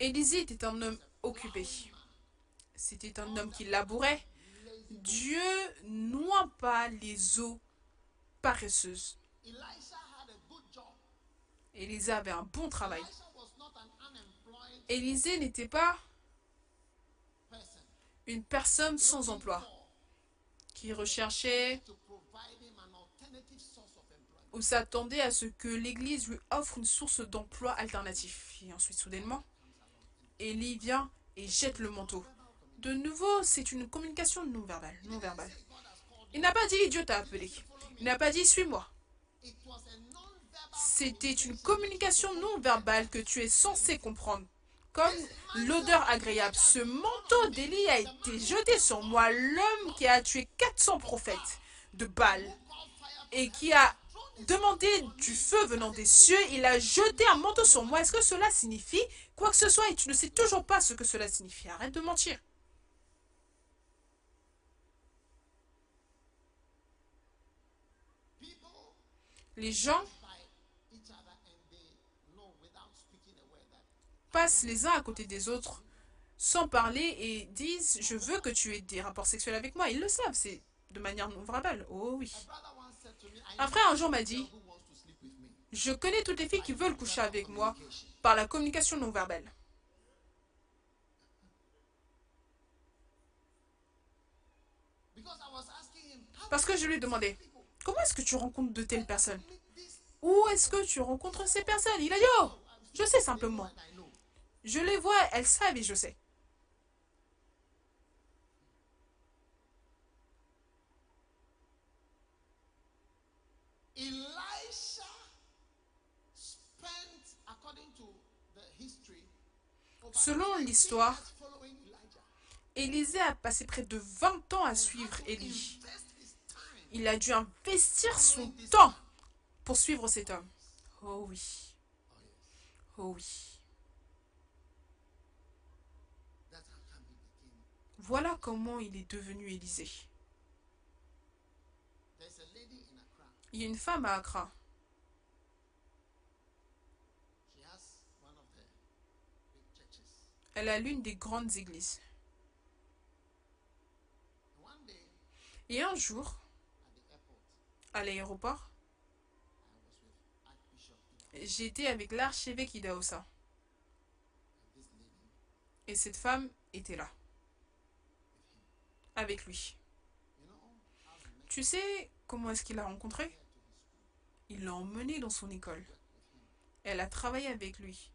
Élisée était un homme occupé. C'était un homme qui labourait. Dieu noie pas les eaux paresseuses. Elisha had a good job. Élisée avait un bon travail. Élisée n'était pas une personne sans emploi qui recherchait ou s'attendait à ce que l'Église lui offre une source d'emploi alternatif. Et ensuite, soudainement, Élie vient et jette le manteau. De nouveau, c'est une communication non verbale. Non verbale. Il n'a pas dit Dieu t'a appelé. Il n'a pas dit suis-moi. C'était une communication non verbale que tu es censé comprendre. Comme l'odeur agréable. Ce manteau d'Élie a été jeté sur moi, l'homme qui a tué 400 prophètes de Baal et qui a demandé du feu venant des cieux. Il a jeté un manteau sur moi. Est-ce que cela signifie quoi que ce soit? Et tu ne sais toujours pas ce que cela signifie Arrête de mentir. people Les gens by each other and they know without speaking a word that passent les uns à côté des autres sans parler et disent je veux que tu aies des rapports sexuels avec moi. Ils le savent, c'est de manière non verbale. Oh oui. Un frère un jour m'a dit je connais toutes les filles qui veulent coucher avec moi par la communication non verbale. Parce que je lui ai demandé comment est-ce que tu rencontres de telles personnes? Où est-ce que tu rencontres ces personnes? Il a dit oh je sais simplement. Je les vois, elles savent et je sais. Selon 20 l'histoire. Élisée a passé près de 20 ans à suivre Élie. Il a dû investir son temps pour suivre cet homme. Oh oui. Oh oui. Voilà comment il est devenu Accra. Il y a une femme à Accra. Elle a l'une des grandes églises. Et un jour, à l'aéroport, j'étais avec l'archevêque Idaosa. Et cette femme était là. Avec lui. Tu sais comment est-ce qu'il l'a rencontré her to his school. Il l'a emmené dans son école. Elle a travaillé avec lui.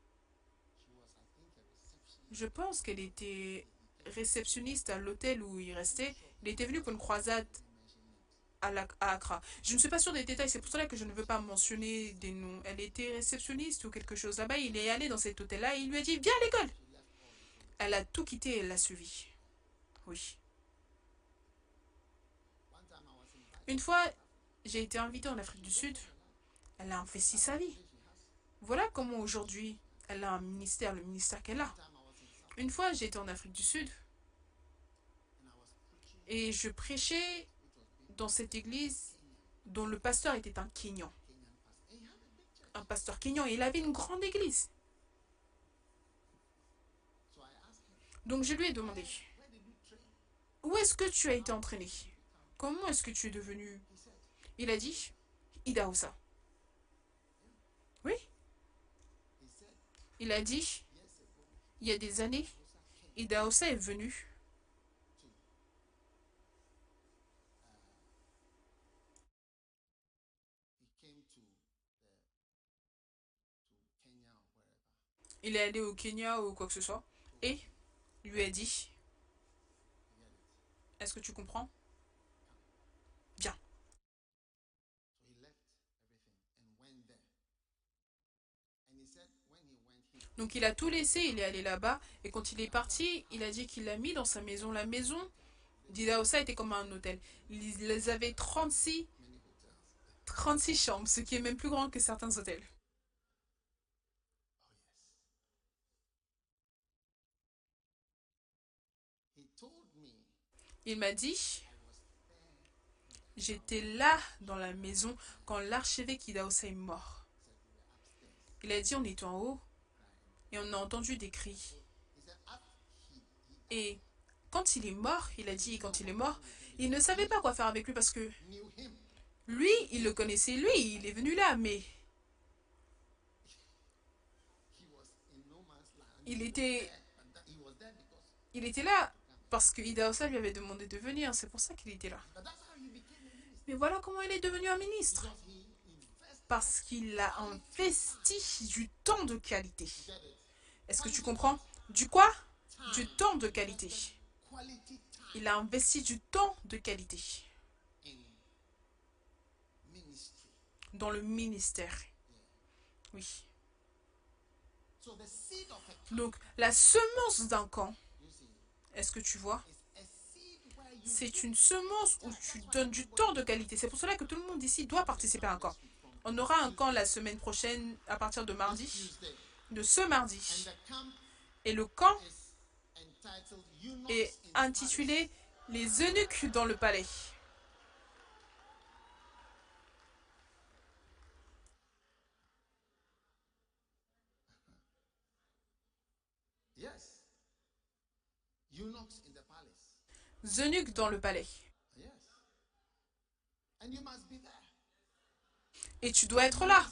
Je pense qu'elle était réceptionniste à l'hôtel où il restait. Il était venu pour une croisade à, Accra. Je ne suis pas sûre des détails, c'est pour cela que je ne veux pas mentionner des noms. Elle était réceptionniste ou quelque chose là-bas. Il est allé dans cet hôtel-là et il lui a dit Viens à l'école Elle a tout quitté et elle l'a suivi. Oui. Une fois, j'ai été invitée en Afrique du Sud. Elle a investi sa vie. Voilà comment aujourd'hui elle a un ministère, le ministère qu'elle a. Une fois, j'étais en Afrique du Sud et je prêchais dans cette église dont le pasteur était un Kenyan. Un pasteur Kenyan il avait une grande église. Donc je lui ai demandé? Où est-ce que tu as été entraîné? Comment est-ce que tu es devenu? Il a dit Idaosa. Oui, il a dit il y a des années, Idaosa est venu he came to the to Kenya or wherever. Il est allé au Kenya ou quoi que ce soit et lui a dit? Est-ce que tu comprends? He Donc il a tout laissé, il est allé là-bas et quand il est parti, il a dit qu'il l'a mis dans sa maison. La maison d'Idaosa était comme un hôtel. Ils avaient 36, many hotels. 36 chambres, ce qui est même plus grand que certains hôtels. Oh yes. He told me Il m'a dit. J'étais là dans la maison quand l'archevêque Idaosa est mort. Il a dit on était en haut et on a entendu des cris. Et quand il est mort, il a dit quand il est mort, il ne savait pas quoi faire avec lui parce que lui, il le connaissait, lui, il est venu là, mais il était, il était là parce que Idaosa lui avait demandé de venir, c'est pour ça qu'il était là. Mais voilà comment il est devenu un ministre. Parce qu'il a investi du temps de qualité. Est-ce que tu comprends? Du quoi? Du temps de qualité. Il a investi du temps de qualité dans le ministère. Oui. Donc, la semence d'un camp, est-ce que tu vois? C'est une semence où tu donnes du temps de qualité. C'est pour cela que tout le monde ici doit participer à un camp. On aura un camp la semaine prochaine à partir de mardi, de ce mardi. Et le camp est in intitulé Les eunuques dans le palais. Yes. Eunuchs in the palace. Eunuques dans le palais. Et tu dois être là.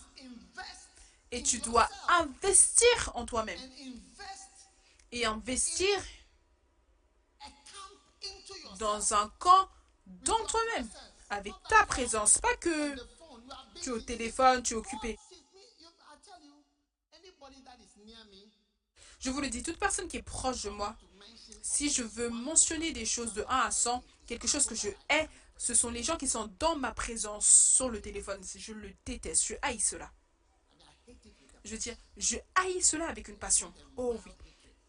Et tu dois investir en toi-même. Et investir dans un camp dans toi-même. Avec ta présence. Pas que tu es au téléphone, tu es occupé. See, me, you, I tell you, anybody that is near me Je vous le dis, toute personne qui est proche de moi, si je veux mentionner des choses de 1 à 100, quelque chose que je hais, ce sont les gens qui sont dans ma présence sur le téléphone. Je le déteste, je haïs cela. Je veux dire, je haïs cela avec une passion. Oh oui.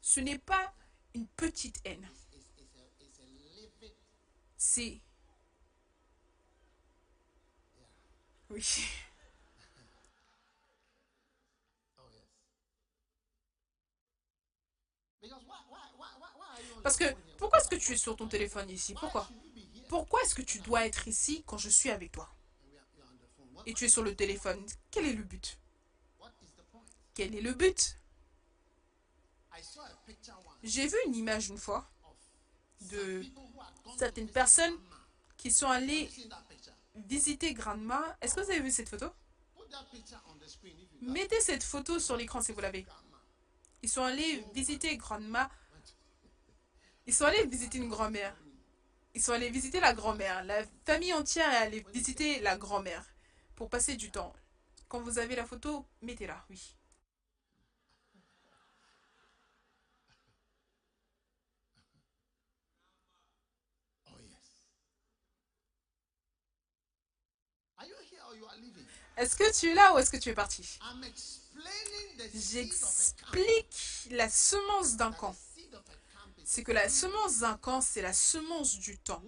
Ce n'est pas une petite haine. C'est... Oui. (laughs) Parce que, pourquoi est-ce que tu es sur ton téléphone ici? Pourquoi? Pourquoi est-ce que tu dois être ici quand je suis avec toi? Et tu es sur le téléphone. Quel est le but? Quel est le but? J'ai vu une image une fois de certaines personnes qui sont allées visiter Grandma. Est-ce que vous avez vu cette photo? Mettez cette photo sur l'écran si vous l'avez. Ils sont allés visiter grandma. Ils sont allés visiter une grand-mère. Ils sont allés visiter la grand-mère. La famille entière est allée visiter la grand-mère pour passer du temps. Quand vous avez la photo, mettez-la, oui. Oh? Est-ce que tu es là ou est-ce que tu es parti? J'explique la semence d'un camp. C'est que la semence d'un camp, c'est la semence du temps.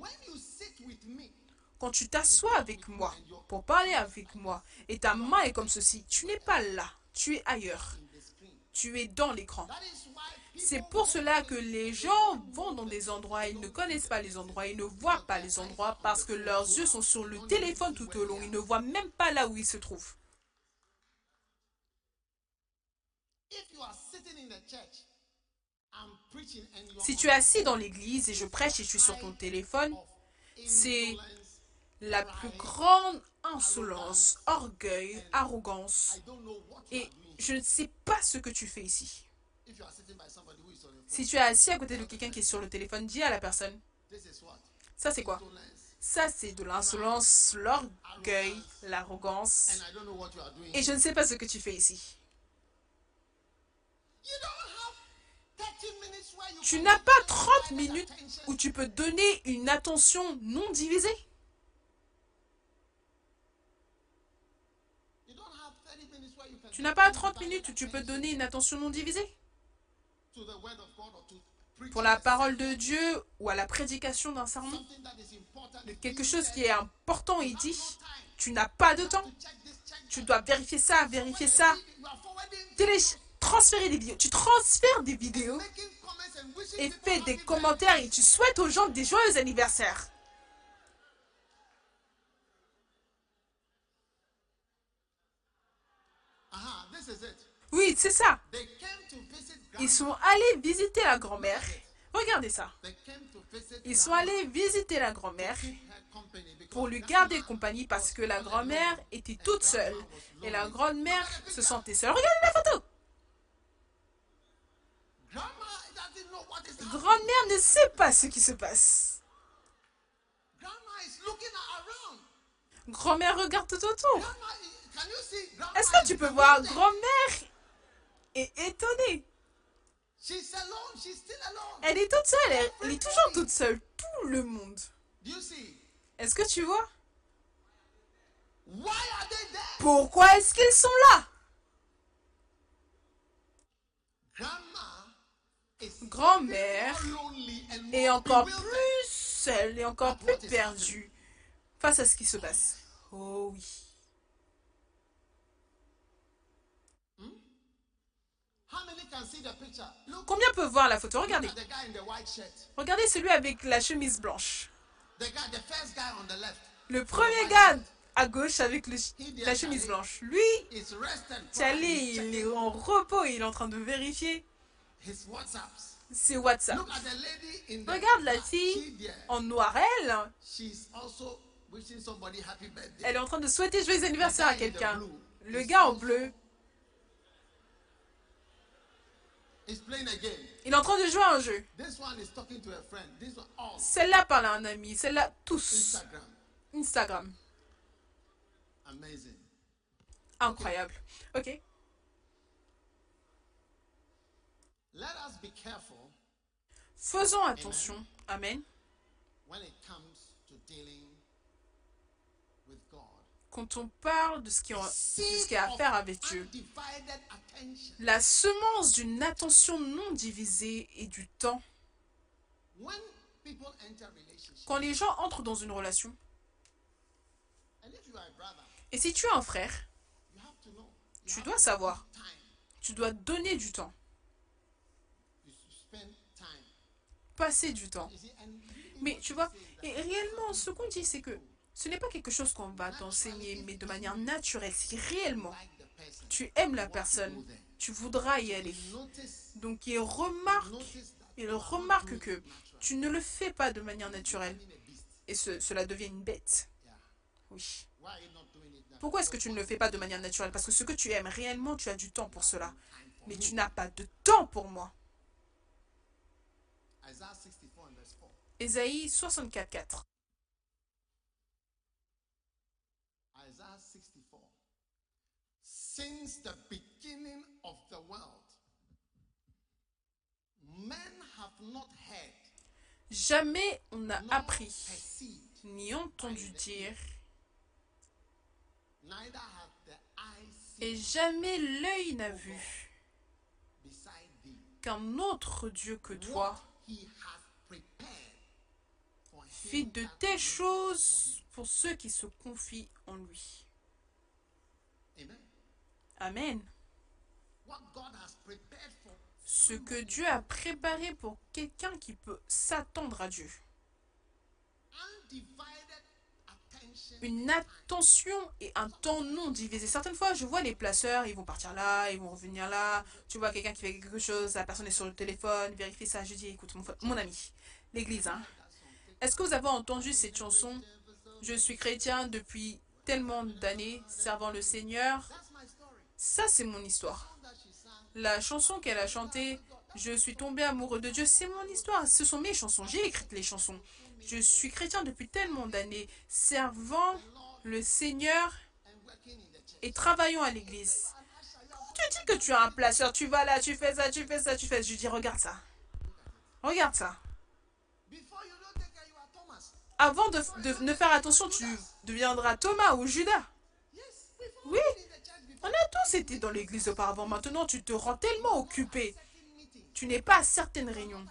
Quand tu t'assois avec moi pour parler avec moi et ta main est comme ceci, tu n'es pas là, tu es ailleurs, tu es dans l'écran. C'est pour cela que les gens vont dans des endroits, ils ne connaissent pas les endroits, ils ne voient pas les endroits parce que leurs yeux sont sur le téléphone tout au long, ils ne voient même pas là où ils se trouvent. Si tu es assis dans l'église et je prêche et je suis sur ton téléphone, c'est la plus grande insolence, orgueil, arrogance. Et je ne sais pas ce que tu fais ici. Si tu es assis à côté de quelqu'un qui est sur le téléphone, dis à la personne, ça c'est quoi? Ça c'est de l'insolence, l'orgueil, l'arrogance. Et je ne sais pas ce que tu fais ici. You don't have 30 minutes where you Tu n'as pas them 30 divided minutes où tu peux donner une attention non divisée. You don't have 30 minutes where you can Tu n'as pas them 30 divided minutes où tu peux donner une attention non divisée. Pour la parole de Dieu ou à la prédication d'un sermon. quelque chose qui est important et dit, tu n'as pas de temps. Tu dois vérifier ça, vérifier ça. Transférer des vidéos. Tu transfères des vidéos et fais des commentaires et tu souhaites aux gens des joyeux anniversaires. Oui, c'est ça. Ils sont allés visiter la grand-mère. Regardez ça. Ils sont allés visiter la grand-mère pour lui garder compagnie parce que la grand-mère était toute seule. Et la grand-mère se sentait seule. Regardez la photo. Grandma doesn't know what is happening. Grand-mère ne sait pas ce qui se passe. Grand-mère regarde tout autour. Est-ce que tu peux voir grand-mère est étonnée? Elle est toute seule. Elle, elle est toujours toute seule. Tout le monde. Est-ce que tu vois? Pourquoi est-ce qu'ils sont là? Grand-mère est encore plus seule et encore plus perdue face à ce qui se passe. Oh oui. Combien peut voir la photo? Regardez. Regardez celui avec la chemise blanche. Le premier gars à gauche avec la chemise blanche. Lui. Charlie, il est en repos. Il est en train de vérifier His WhatsApps. ses WhatsApp. Look at the lady in the Regarde la fille en noir. Elle, She's also wishing somebody happy birthday. elle est en train de souhaiter joyeux anniversaire à quelqu'un. Le gars en bleu, is playing a game. il est en train de jouer à un jeu. This one is talking to a friend. This one, all Celle-là parle à un ami. Celle-là, tous. Instagram. Instagram. Amazing. Incroyable. Ok. Let us be careful Faisons attention. Amen. when it comes to dealing with God. Quand on parle de ce qui, a à faire avec Dieu. La semence d'une attention non divisée et du temps. Quand les gens entrent dans une relation. Et si tu es un frère, tu dois savoir. Tu dois donner du temps. Passer du temps. Mais tu vois, et réellement, ce qu'on dit, c'est que ce n'est pas quelque chose qu'on va t'enseigner, mais de manière naturelle. Si réellement tu aimes la personne, tu voudras y aller. Donc il remarque, il remarque que tu ne le fais pas de manière naturelle. Et ce- cela devient une bête. Oui. Pourquoi est-ce que tu ne le fais pas de manière naturelle? Parce que ce que tu aimes réellement, tu as du temps pour cela. Mais tu n'as pas de temps pour moi. Isaiah 64 and verse 4. Ésaïe 64, 4. Isaiah 64. Since the beginning of the world, men have not heard, Jamais on n'a appris ni entendu dire, et jamais l'œil n'a vu qu'un autre Dieu que toi fit de telles choses pour ceux qui se confient en lui. Amen. Ce que Dieu a préparé pour quelqu'un qui peut s'attendre à Dieu. Une attention et un temps non divisé. Certaines fois, je vois les placeurs, ils vont partir là, ils vont revenir là. Tu vois quelqu'un qui fait quelque chose, la personne est sur le téléphone, vérifie ça. Je dis, écoute, mon, mon ami, l'église, hein. Est-ce que vous avez entendu cette chanson? Je suis chrétien depuis tellement d'années, servant le Seigneur. Ça, c'est mon histoire. La chanson qu'elle a chantée, Je suis tombé amoureux de Dieu, c'est mon histoire. Ce sont mes chansons. J'ai écrit les chansons. Je suis chrétien depuis tellement d'années, servant le Seigneur et travaillant à l'église. Tu dis que tu as un placeur, tu vas là, tu fais ça, tu fais ça, tu fais ça. Je dis, regarde ça. Regarde ça. Avant de, ne faire attention, tu deviendras Thomas ou Judas. Oui. On a tous été dans l'église auparavant. Maintenant, tu te rends tellement occupé. Tu n'es pas à certaines réunions.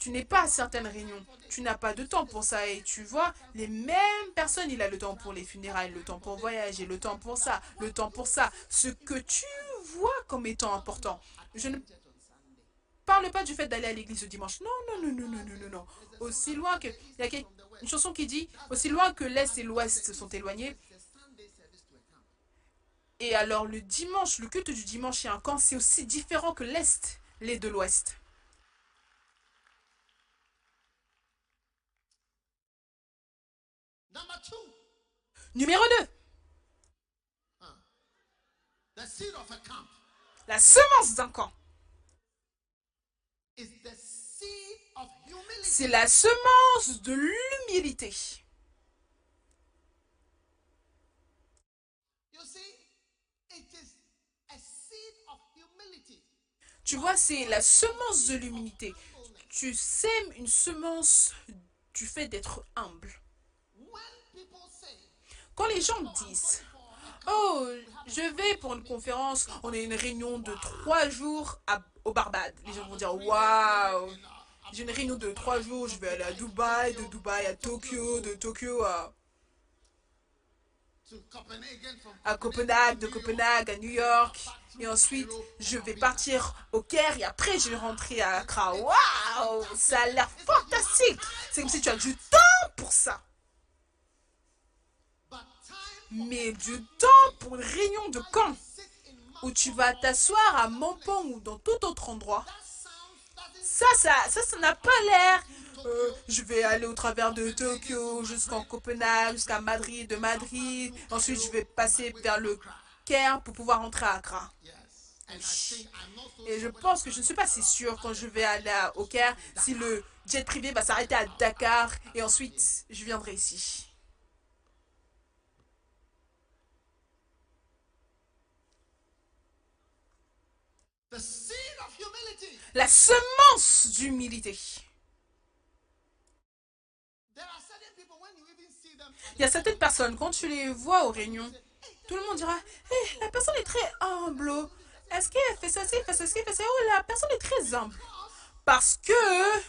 Tu n'es pas à certaines réunions. Tu n'as pas de temps pour ça. Et tu vois, les mêmes personnes, il a le temps pour les funérailles, le temps pour voyager, le temps pour ça, le temps pour ça. Ce que tu vois comme étant important. Je ne parle pas du fait d'aller à l'église le dimanche. Non, non, non, non, non, non, non. Aussi loin que... Il y a quel- une chanson qui dit, aussi loin que l'Est et l'Ouest sont éloignés. Et alors le dimanche, le culte du dimanche et un camp, c'est aussi différent que l'Est, les de l'Ouest. Numéro 2, the seed of a camp la semence d'un camp. C'est la semence de l'humilité. Tu vois, c'est la semence de l'humilité. Tu sèmes une semence du fait d'être humble. Quand les gens disent, oh, je vais pour une conférence, on a une réunion de trois jours à, au Barbade. Les gens vont dire, waouh, j'ai une réunion de trois jours, je vais aller à Dubaï, de Dubaï à Tokyo, de Tokyo à, à Copenhague, de Copenhague à New York. Et ensuite, je vais partir au Caire et après, je vais rentrer à Accra. Waouh, ça a l'air fantastique. C'est comme si tu as du temps pour ça. Mais du temps pour une réunion de camp où tu vas t'asseoir à Mampong ou dans tout autre endroit. Ça, ça, ça, ça n'a pas l'air. euh, je vais aller au travers de Tokyo jusqu'en Copenhague, jusqu'à Madrid, de Madrid. Ensuite, je vais passer vers le Caire pour pouvoir rentrer à Accra. Et je pense que je ne suis pas si sûre quand je vais aller au Caire si le jet privé va s'arrêter à Dakar et ensuite je viendrai ici. the seed of humility. La semence d'humilité. There are certain people when you even see them Il y a certaines personnes, quand tu les vois aux réunions, tout le monde dira Eh, la personne est très humble. Est-ce qu'elle fait ceci, fait ceci, fait ça Oh, la personne est très humble. Parce que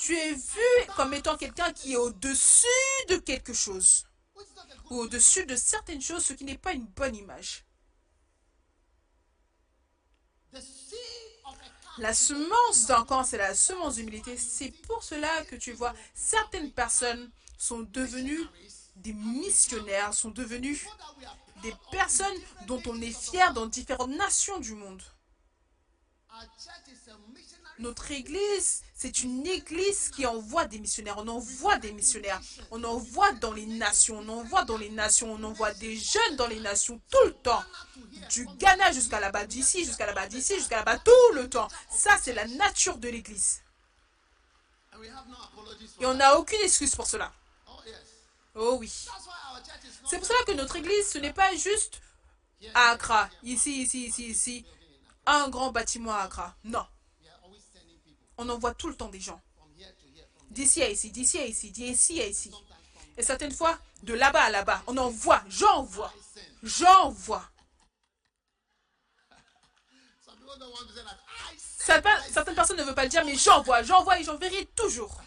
tu es vu comme étant quelqu'un qui est au-dessus de quelque chose. Ou au-dessus de certaines choses, ce qui n'est pas une bonne image. the seed of a camp La semence d'un camp, c'est la semence d'humilité. C'est pour cela que tu vois, certaines personnes sont devenues des missionnaires, sont devenues des personnes dont on est fier dans différentes nations du monde. Notre église, c'est une église qui envoie des missionnaires. On envoie des missionnaires. On envoie dans les nations. On envoie dans les nations. On envoie des jeunes dans les nations tout le temps. Du Ghana jusqu'à là-bas, d'ici jusqu'à là-bas, d'ici jusqu'à là-bas, tout le temps. Ça, c'est la nature de l'église. Et on n'a aucune excuse pour cela. Oh, oui. C'est pour cela que notre église, ce n'est pas juste Accra, ici, ici, ici, ici, un grand bâtiment à Accra. Non, We are always sending people on envoie tout le temps des gens. D'ici à ici, d'ici à ici, d'ici à ici. Et certaines fois, de là-bas à là-bas, on envoie, j'envoie, j'envoie. Certaines, certaines personnes ne veulent pas le dire, mais j'envoie, j'envoie et j'enverrai toujours.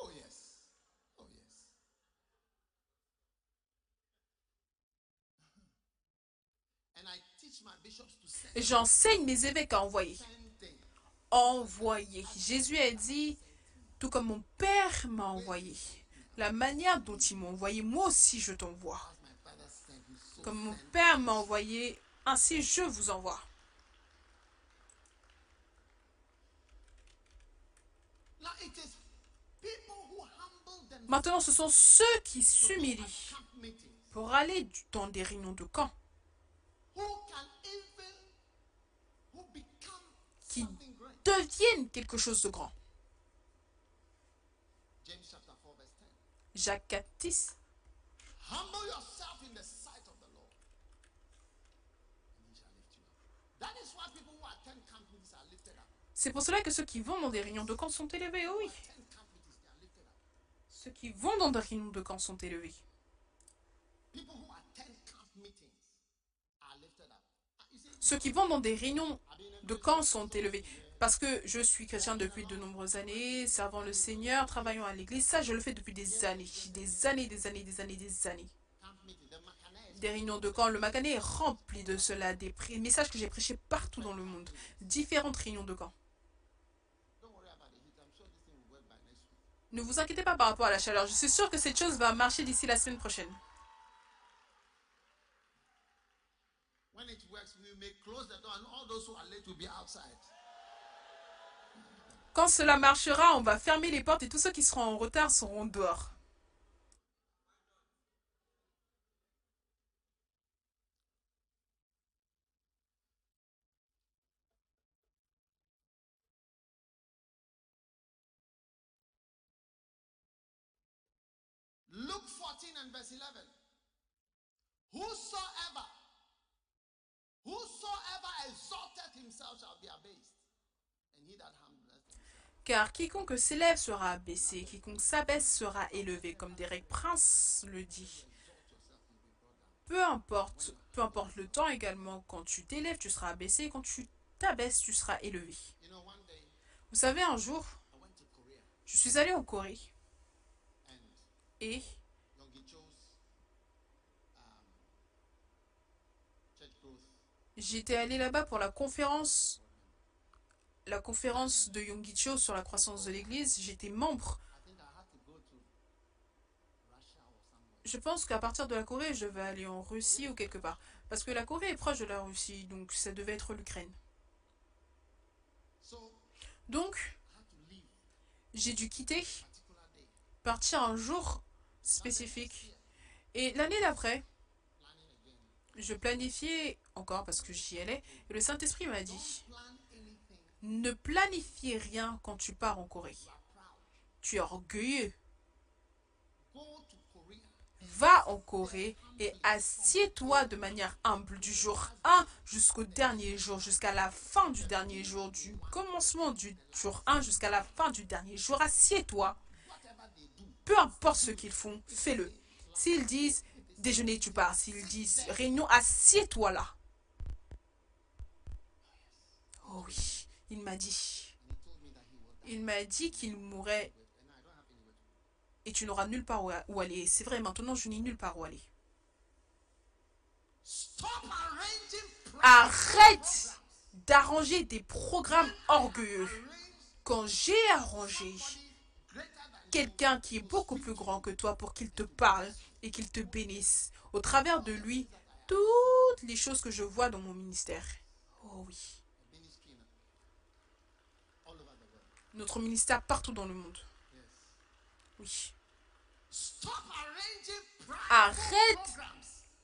Oh, yes. Oh, yes. And I teach my bishops to send. Et J'enseigne mes évêques à envoyer. Envoyer. Jésus a dit, tout comme mon Père m'a envoyé. La manière dont il m'a envoyé, moi aussi je t'envoie. Comme mon. Père m'a envoyé, ainsi je vous envoie. Maintenant, ce sont ceux qui s'humilient pour aller dans des réunions de camp, who can even who become qui deviennent quelque chose de grand. James chapter 4 verse 10. Jacques 4, 10. Humble yourself in the sight of the Lord, and he shall lift you up. That is why people who attend camp meetings are lifted up. C'est pour cela que ceux qui vont dans des réunions de camp sont élevés, oui. Ceux qui vont dans des réunions de camp sont élevés. Ah, Ceux qui vont dans des réunions de camp sont élevés. Parce que je suis chrétien depuis de nombreuses années, servant le Seigneur, travaillant à l'église. Ça, je le fais depuis des années. Des années, des années, des années, des années. Des réunions de camp. Le Macané est rempli de cela. Des messages que j'ai prêchés partout dans le monde. Différentes réunions de camp. Ne vous inquiétez pas par rapport à la chaleur. Je suis sûre que cette chose va marcher d'ici la semaine prochaine. When it works, we may close the door and all those who are late will be outside. Quand cela marchera, on va fermer les portes et tous ceux qui seront en retard seront dehors. Luke 14 and verse 11. Whosoever, whosoever exalted himself shall be abased, and he that humbleth himself. Car quiconque s'élève sera abaissé, quiconque s'abaisse sera élevé, comme Derek Prince le dit. Peu importe, peu importe le temps également, quand tu t'élèves, tu seras abaissé, quand tu t'abaisses, tu seras élevé. Vous savez, un jour, je suis allé en Corée et j'étais allé là-bas pour la conférence, la conférence de Yonggi sur la croissance de l'Église. J'étais membre. Je pense qu'à partir de la Corée, je vais aller en Russie ou quelque part. Parce que la Corée est proche de la Russie, donc ça devait être l'Ukraine. Donc, j'ai dû quitter, partir un jour spécifique. Et l'année d'après, je planifiais encore parce que j'y allais. Et le Saint-Esprit m'a dit, ne planifiez rien quand tu pars en Corée. Tu es orgueilleux. Va en Corée et assieds-toi de manière humble du jour 1 jusqu'au dernier jour, jusqu'à la fin du dernier jour, du commencement du jour 1 jusqu'à la fin du dernier jour. Assieds-toi. Peu importe ce qu'ils font, fais-le. S'ils disent déjeuner, tu pars. S'ils disent réunion, assieds-toi là. Oh oui, il m'a dit. Il m'a dit qu'il mourrait et tu n'auras nulle part où aller. C'est vrai, maintenant je n'ai nulle part où aller. Arrête d'arranger des programmes orgueilleux. Quand j'ai arrangé quelqu'un qui est beaucoup plus grand que toi pour qu'il te parle et qu'il te bénisse, au travers de lui, toutes les choses que je vois dans mon ministère. Oh oui. ministry in all over the world. Notre ministère partout dans le monde. Oui. Stop arranging private Arrête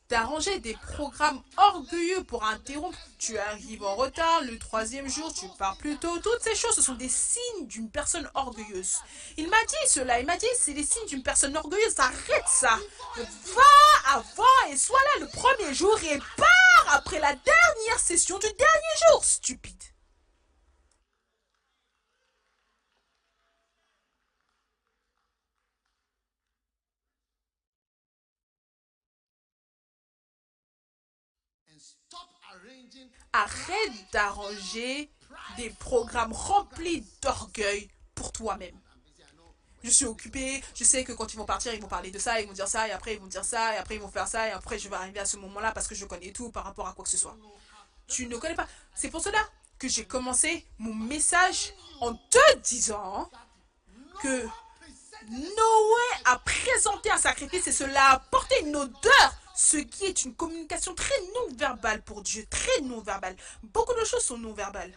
d'arranger des programmes orgueilleux pour interrompre. Tu arrives en retard, le troisième jour, tu pars plus tôt. Toutes ces choses, ce sont des signes d'une personne orgueilleuse. Il m'a dit cela, il m'a dit c'est des signes d'une personne orgueilleuse. Arrête ça. Va avant et sois là le premier jour et pars après la dernière session du dernier jour, stupide. Arrête d'arranger des programmes remplis d'orgueil pour toi-même. Je suis occupé, je sais que quand ils vont partir, ils vont parler de ça, ils vont dire ça, et après ils vont dire ça, et après ils vont faire ça, et après je vais arriver à ce moment-là parce que je connais tout par rapport à quoi que ce soit. Tu ne connais pas. C'est pour cela que j'ai commencé mon message en te disant que Noé a présenté un sacrifice et cela a apporté une odeur, ce qui est une communication très non-verbale pour Dieu, très non-verbale. Beaucoup de choses sont non-verbales.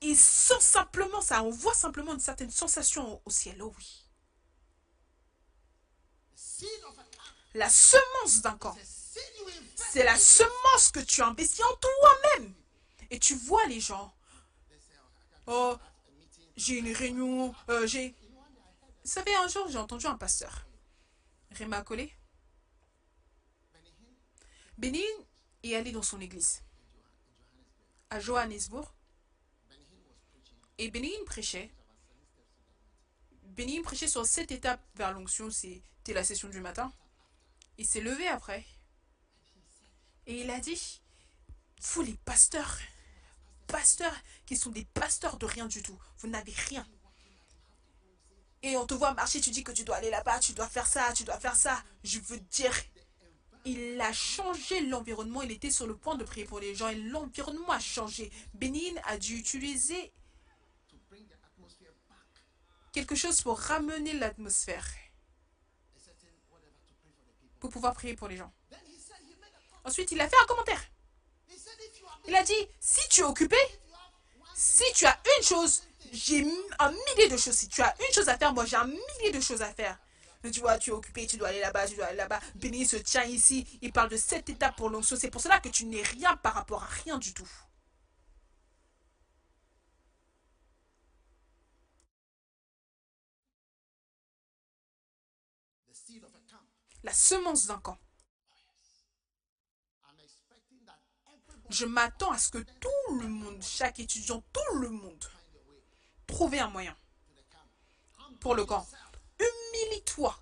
Il sent simplement ça, on voit simplement une certaine sensation au- ciel, oh oui. La semence d'un camp, c'est la semence que tu investis en toi-même. Et tu vois les gens, oh, j'ai une réunion, euh, j'ai... Vous savez, un jour, j'ai entendu un pasteur, Réma Collet, Bénin est allé dans son église à Johannesburg et Bénin prêchait. Bénin prêchait sur sept étapes vers l'onction, c'était la session du matin. Il s'est levé après et il a dit, vous les pasteurs, pasteurs qui sont des pasteurs de rien du tout, vous n'avez rien. Et on te voit marcher, tu dis que tu dois aller là-bas, tu dois faire ça, tu dois faire ça. Je veux dire, il a changé l'environnement, il était sur le point de prier pour les gens et l'environnement a changé. Bénin a dû utiliser quelque chose pour ramener l'atmosphère, pour pouvoir prier pour les gens. Ensuite, il a fait un commentaire. Il a dit, si tu es occupé, si tu as une chose, j'ai un millier de choses. Si tu as une chose à faire, moi j'ai un millier de choses à faire. Mais tu vois, tu es occupé, tu dois aller là-bas, tu dois aller là-bas. Béni se tient ici, il parle de cette étape pour l'onction. C'est pour cela que tu n'es rien par rapport à rien du tout. La semence d'un camp. Je m'attends à ce que tout le monde, chaque étudiant, tout le monde, trouve un moyen pour le camp. Humilie-toi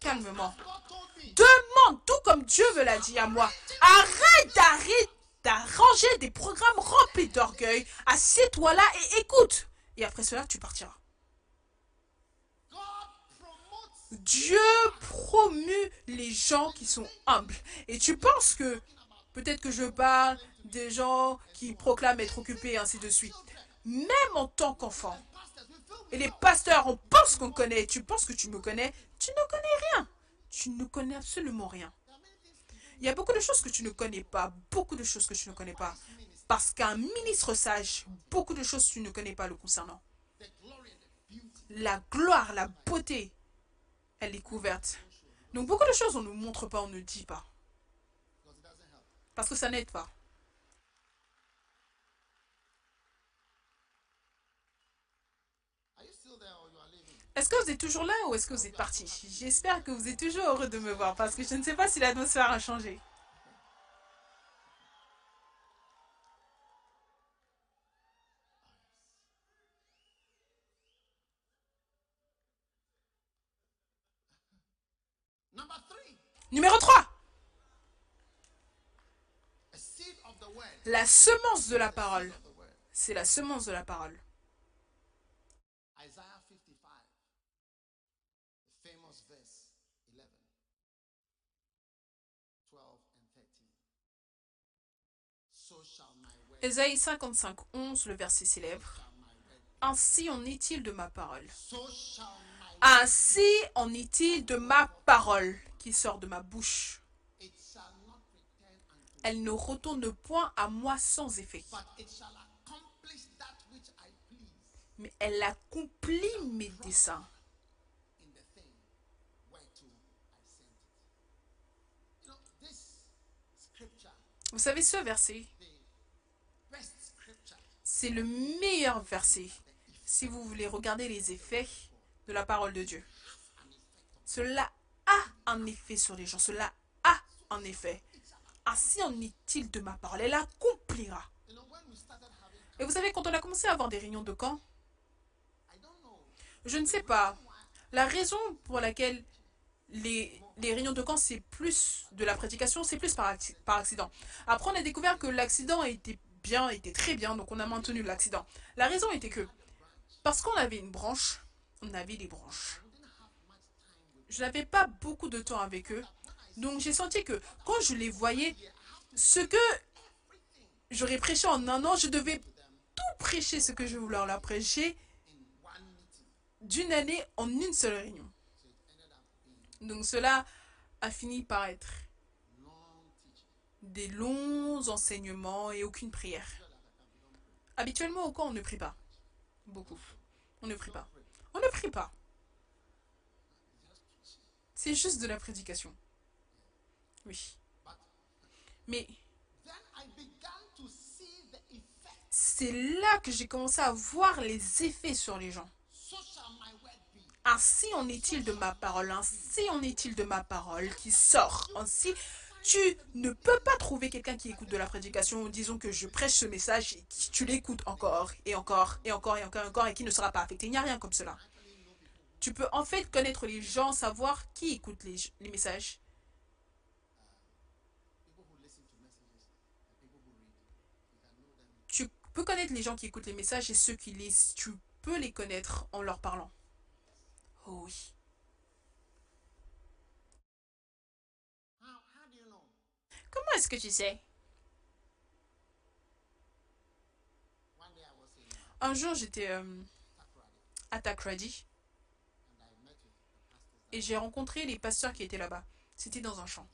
calmement. Demande tout comme Dieu me l'a dit à moi. Arrête d'arrêter d'arranger des programmes remplis d'orgueil. Assieds-toi là et écoute. Et après cela, tu partiras. Dieu promue les gens qui sont humbles. Et tu penses que peut-être que je parle des gens qui proclament être occupés et ainsi de suite. Même en tant qu'enfant. Et les pasteurs, on pense qu'on connaît. Tu penses que tu me connais? Tu ne connais rien. Tu ne connais absolument rien. Il y a beaucoup de choses que tu ne connais pas. Beaucoup de choses que tu ne connais pas. Parce qu'un ministre sage, beaucoup de choses tu ne connais pas le concernant. La gloire, la beauté, elle est couverte. Donc beaucoup de choses on ne montre pas, on ne dit pas. Parce que ça n'aide pas. Are you still there or you are leaving? Est-ce que vous êtes toujours là ou est-ce que vous êtes parti? J'espère que vous êtes toujours heureux de me voir parce que je ne sais pas si l'atmosphère a changé. Numéro 3. a seed of the word. La semence de la parole. C'est la semence de la parole. Isaiah 55, the famous verse 11, 12, and 13. So shall my word, Ésaïe 55, 11, le verset célèbre. Ainsi en est-il de ma parole. Ainsi en est-il de ma parole qui sort de ma bouche. elle ne retourne point à moi sans effet. Mais elle accomplit mes desseins Vous savez, ce verset, c'est le meilleur verset si vous voulez regarder les effets de la parole de Dieu. Cela a un effet sur les gens. Cela a un effet. Ainsi en est-il de ma parole? Elle accomplira. Et vous savez, quand on a commencé à avoir des réunions de camp, je ne sais pas. La raison pour laquelle les, réunions de camp, c'est plus de la prédication, c'est plus par, par accident. Après, on a découvert que l'accident était bien, était très bien, donc on a maintenu l'accident. La raison était que, parce qu'on avait une branche, on avait des branches. Je n'avais pas beaucoup de temps avec eux, donc j'ai senti que quand je les voyais, ce que j'aurais prêché en un an, je devais tout prêcher ce que je voulais leur prêcher d'une année en une seule réunion. Donc cela a fini par être des longs enseignements et aucune prière. Habituellement au camp, on ne prie pas. Beaucoup. On ne prie pas. On ne prie pas. C'est juste de la prédication. Oui. Mais c'est là que j'ai commencé à voir les effets sur les gens. Ainsi en est-il de ma parole, ainsi en est-il de ma parole qui sort. Ainsi, tu ne peux pas trouver quelqu'un qui écoute de la prédication, disons que je prêche ce message et tu l'écoutes encore et encore et encore et encore et encore et qui ne sera pas affecté. Il n'y a rien comme cela. Tu peux en fait connaître les gens, savoir qui écoute les, messages. Tu peux connaître les gens qui écoutent les messages et ceux qui lisent. Tu peux les connaître en leur parlant. Oh oui. Comment est-ce que tu sais? Un jour, j'étais euh, à Takrady and I met with the pastors et j'ai rencontré les pasteurs qui étaient là-bas. C'était dans un champ.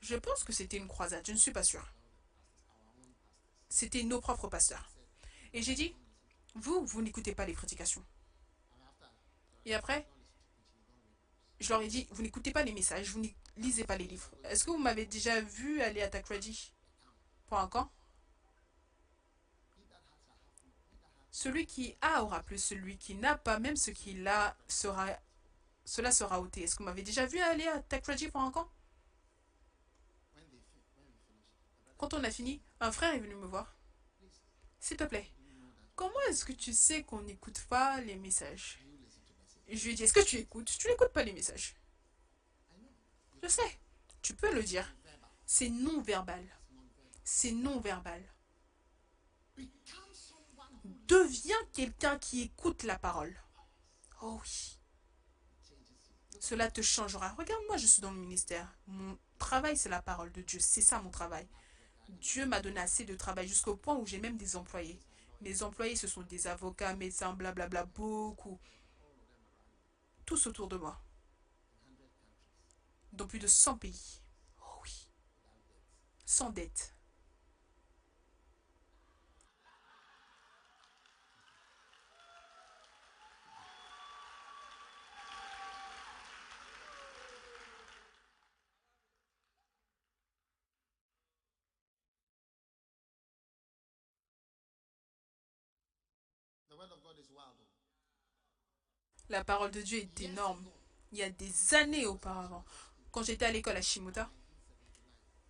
Je pense que c'était une croisade, je ne suis pas sûre. C'était nos propres pasteurs. Et j'ai dit, vous, vous n'écoutez pas les prédications. Et après, je leur ai dit, vous n'écoutez pas les messages, vous ne lisez pas les livres. Est-ce que vous m'avez déjà vu aller à Takrady pour un camp Celui qui a aura plus, celui qui n'a pas, même ce qu'il a, cela sera ôté. Est-ce que vous m'avez déjà vu aller à Takrady pour un camp. Quand on a fini, un frère est venu me voir. S'il te plaît, comment est-ce que tu sais qu'on n'écoute pas les messages? Je lui ai dit, est-ce que tu écoutes? Tu n'écoutes pas les messages. Je sais, tu peux le dire. C'est non-verbal. C'est non-verbal. Deviens quelqu'un qui écoute la parole. Oh oui. Cela te changera. Regarde, moi, je suis dans le ministère. Mon travail, c'est la parole de Dieu. C'est ça mon travail. Dieu m'a donné assez de travail jusqu'au point où j'ai même des employés. Mes employés, ce sont des avocats, médecins, blablabla, beaucoup. Tous autour de moi. Dans plus de 100 pays. Oh oui. Sans dette. the word of God is wild. oh. La parole de Dieu est énorme. Il y a des années auparavant, quand j'étais à l'école à Shimota,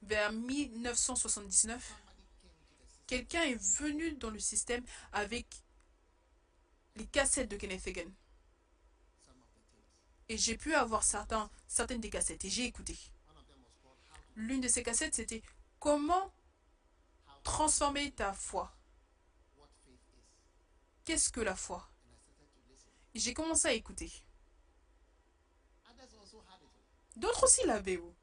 vers 1979, quelqu'un est venu dans le système avec les cassettes de Kenneth Hagin. Et j'ai pu avoir certaines des cassettes et j'ai écouté. L'une de ces cassettes, c'était comment transformer ta foi? Qu'est-ce que la foi? J'ai commencé à écouter. D'autres aussi l'avaient. oh.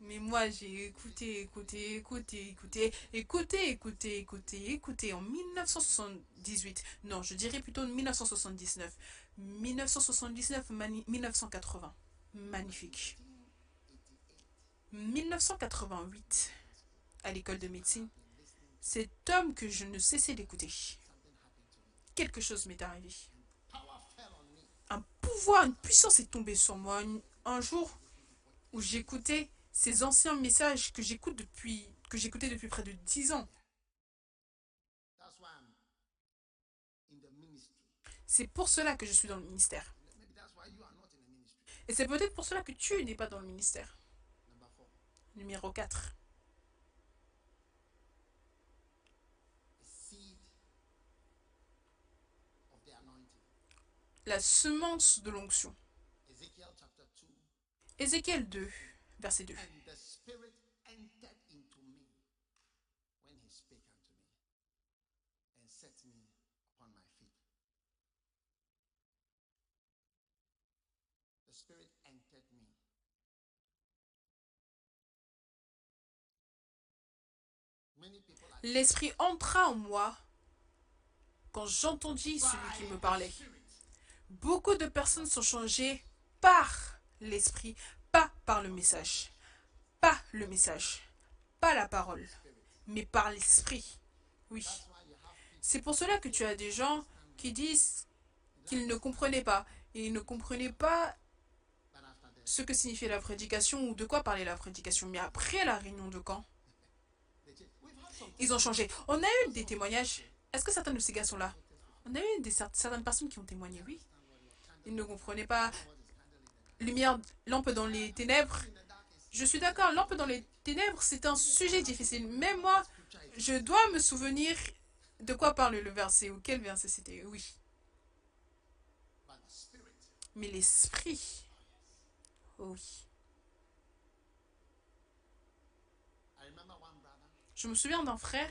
Mais moi, j'ai écouté, écouté, écouté, écouté, écouté, écouté, écouté, écouté en 1978. Non, je dirais plutôt 1979. 1979, mani- 1980. Magnifique. 1988, à l'école de médecine, cet homme que je ne cessais d'écouter, quelque chose m'est arrivé. Un pouvoir, une puissance est tombée sur moi. Un- jour où j'écoutais ces anciens messages que j'écoutais depuis près de 10 ans. C'est pour cela que je suis dans le ministère. Et c'est peut-être pour cela que tu n'es pas dans le ministère. Numéro 4. the seed of the anointing. La semence de l'onction. Ezekiel chapter 2. Ézéchiel 2, verset 2. And the Spirit entered into me when he spake unto me and set me upon my feet. The Spirit entered me. Many people are L'Esprit entra en moi quand j'entendis celui qui me parlait. Beaucoup de personnes sont changées par l'Esprit, pas par le message. Pas le message, pas la parole, mais par l'Esprit. Oui. C'est pour cela que tu as des gens qui disent qu'ils ne comprenaient pas. Et ils ne comprenaient pas ce que signifiait la prédication ou de quoi parlait la prédication. Mais après la réunion de camp, ils ont changé. On a eu des témoignages. Est-ce que certains de ces gars sont là? On a eu des, cer- certaines personnes qui ont témoigné, oui. Ils ne comprenaient pas. Lumière, lampe dans les ténèbres. Je suis d'accord, lampe dans les ténèbres, c'est un sujet difficile. Même moi, je dois me souvenir de quoi parle le verset ou quel verset c'était. Oui. Mais l'esprit. Oui. Je me souviens d'un frère,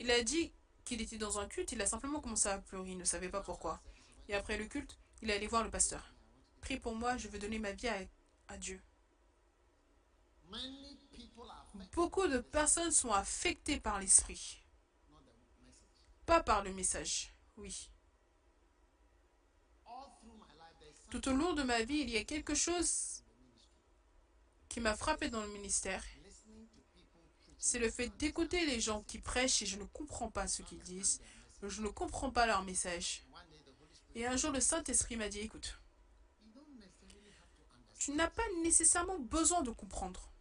il a dit qu'il était dans un culte, il a simplement commencé à pleurer, il ne savait pas pourquoi. Et après le culte, il est allé voir le pasteur. Prie pour moi, je veux donner ma vie à, Dieu. Beaucoup de personnes sont affectées par l'esprit, pas par le message. Oui. Tout au long de ma vie, il y a quelque chose qui m'a frappé dans le ministère. C'est le fait d'écouter les gens qui prêchent et je ne comprends pas ce qu'ils disent. Je ne comprends pas leur message. One day the Holy Spirit Et un jour, le Saint-Esprit m'a dit, écoute, tu n'as pas nécessairement besoin de comprendre.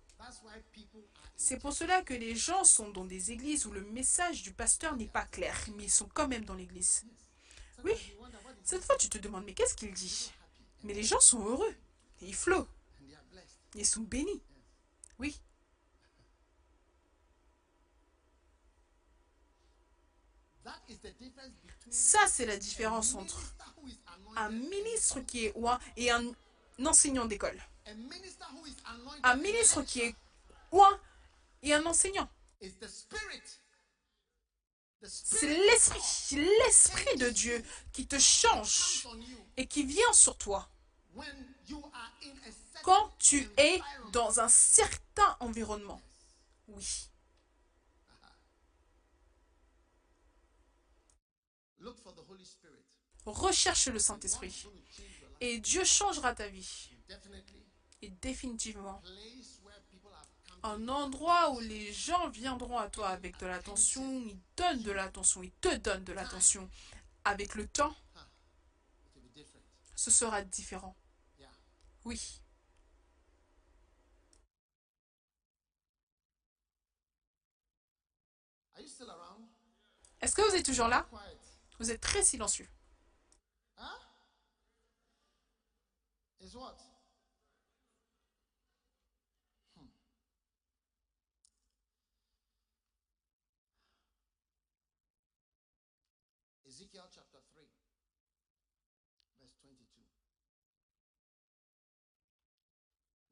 C'est pour cela que les gens sont dans des églises où le message du pasteur n'est pas clair, mais ils sont quand même dans l'église. Oui, cette fois tu te demandes, mais qu'est-ce qu'il dit? Mais les gens sont heureux, et ils flottent, ils sont bénis. Oui, ça c'est la différence entre un ministre qui est oint et un enseignant d'école. Un ministre qui est oint et un enseignant. C'est l'esprit, l'esprit de Dieu qui te change et qui vient sur toi quand tu es dans un certain environnement. Oui. Look for the Holy Spirit. Recherche le Saint-Esprit. Et Dieu changera ta vie. Et définitivement. Un endroit où les gens viendront à toi avec de l'attention, ils donnent de l'attention, ils te donnent de l'attention. Avec le temps, ce sera différent. Oui. Est-ce que vous êtes toujours là? Vous êtes très silencieux. Huh? Is what? Hmm. Ezekiel chapter 3, verse 22.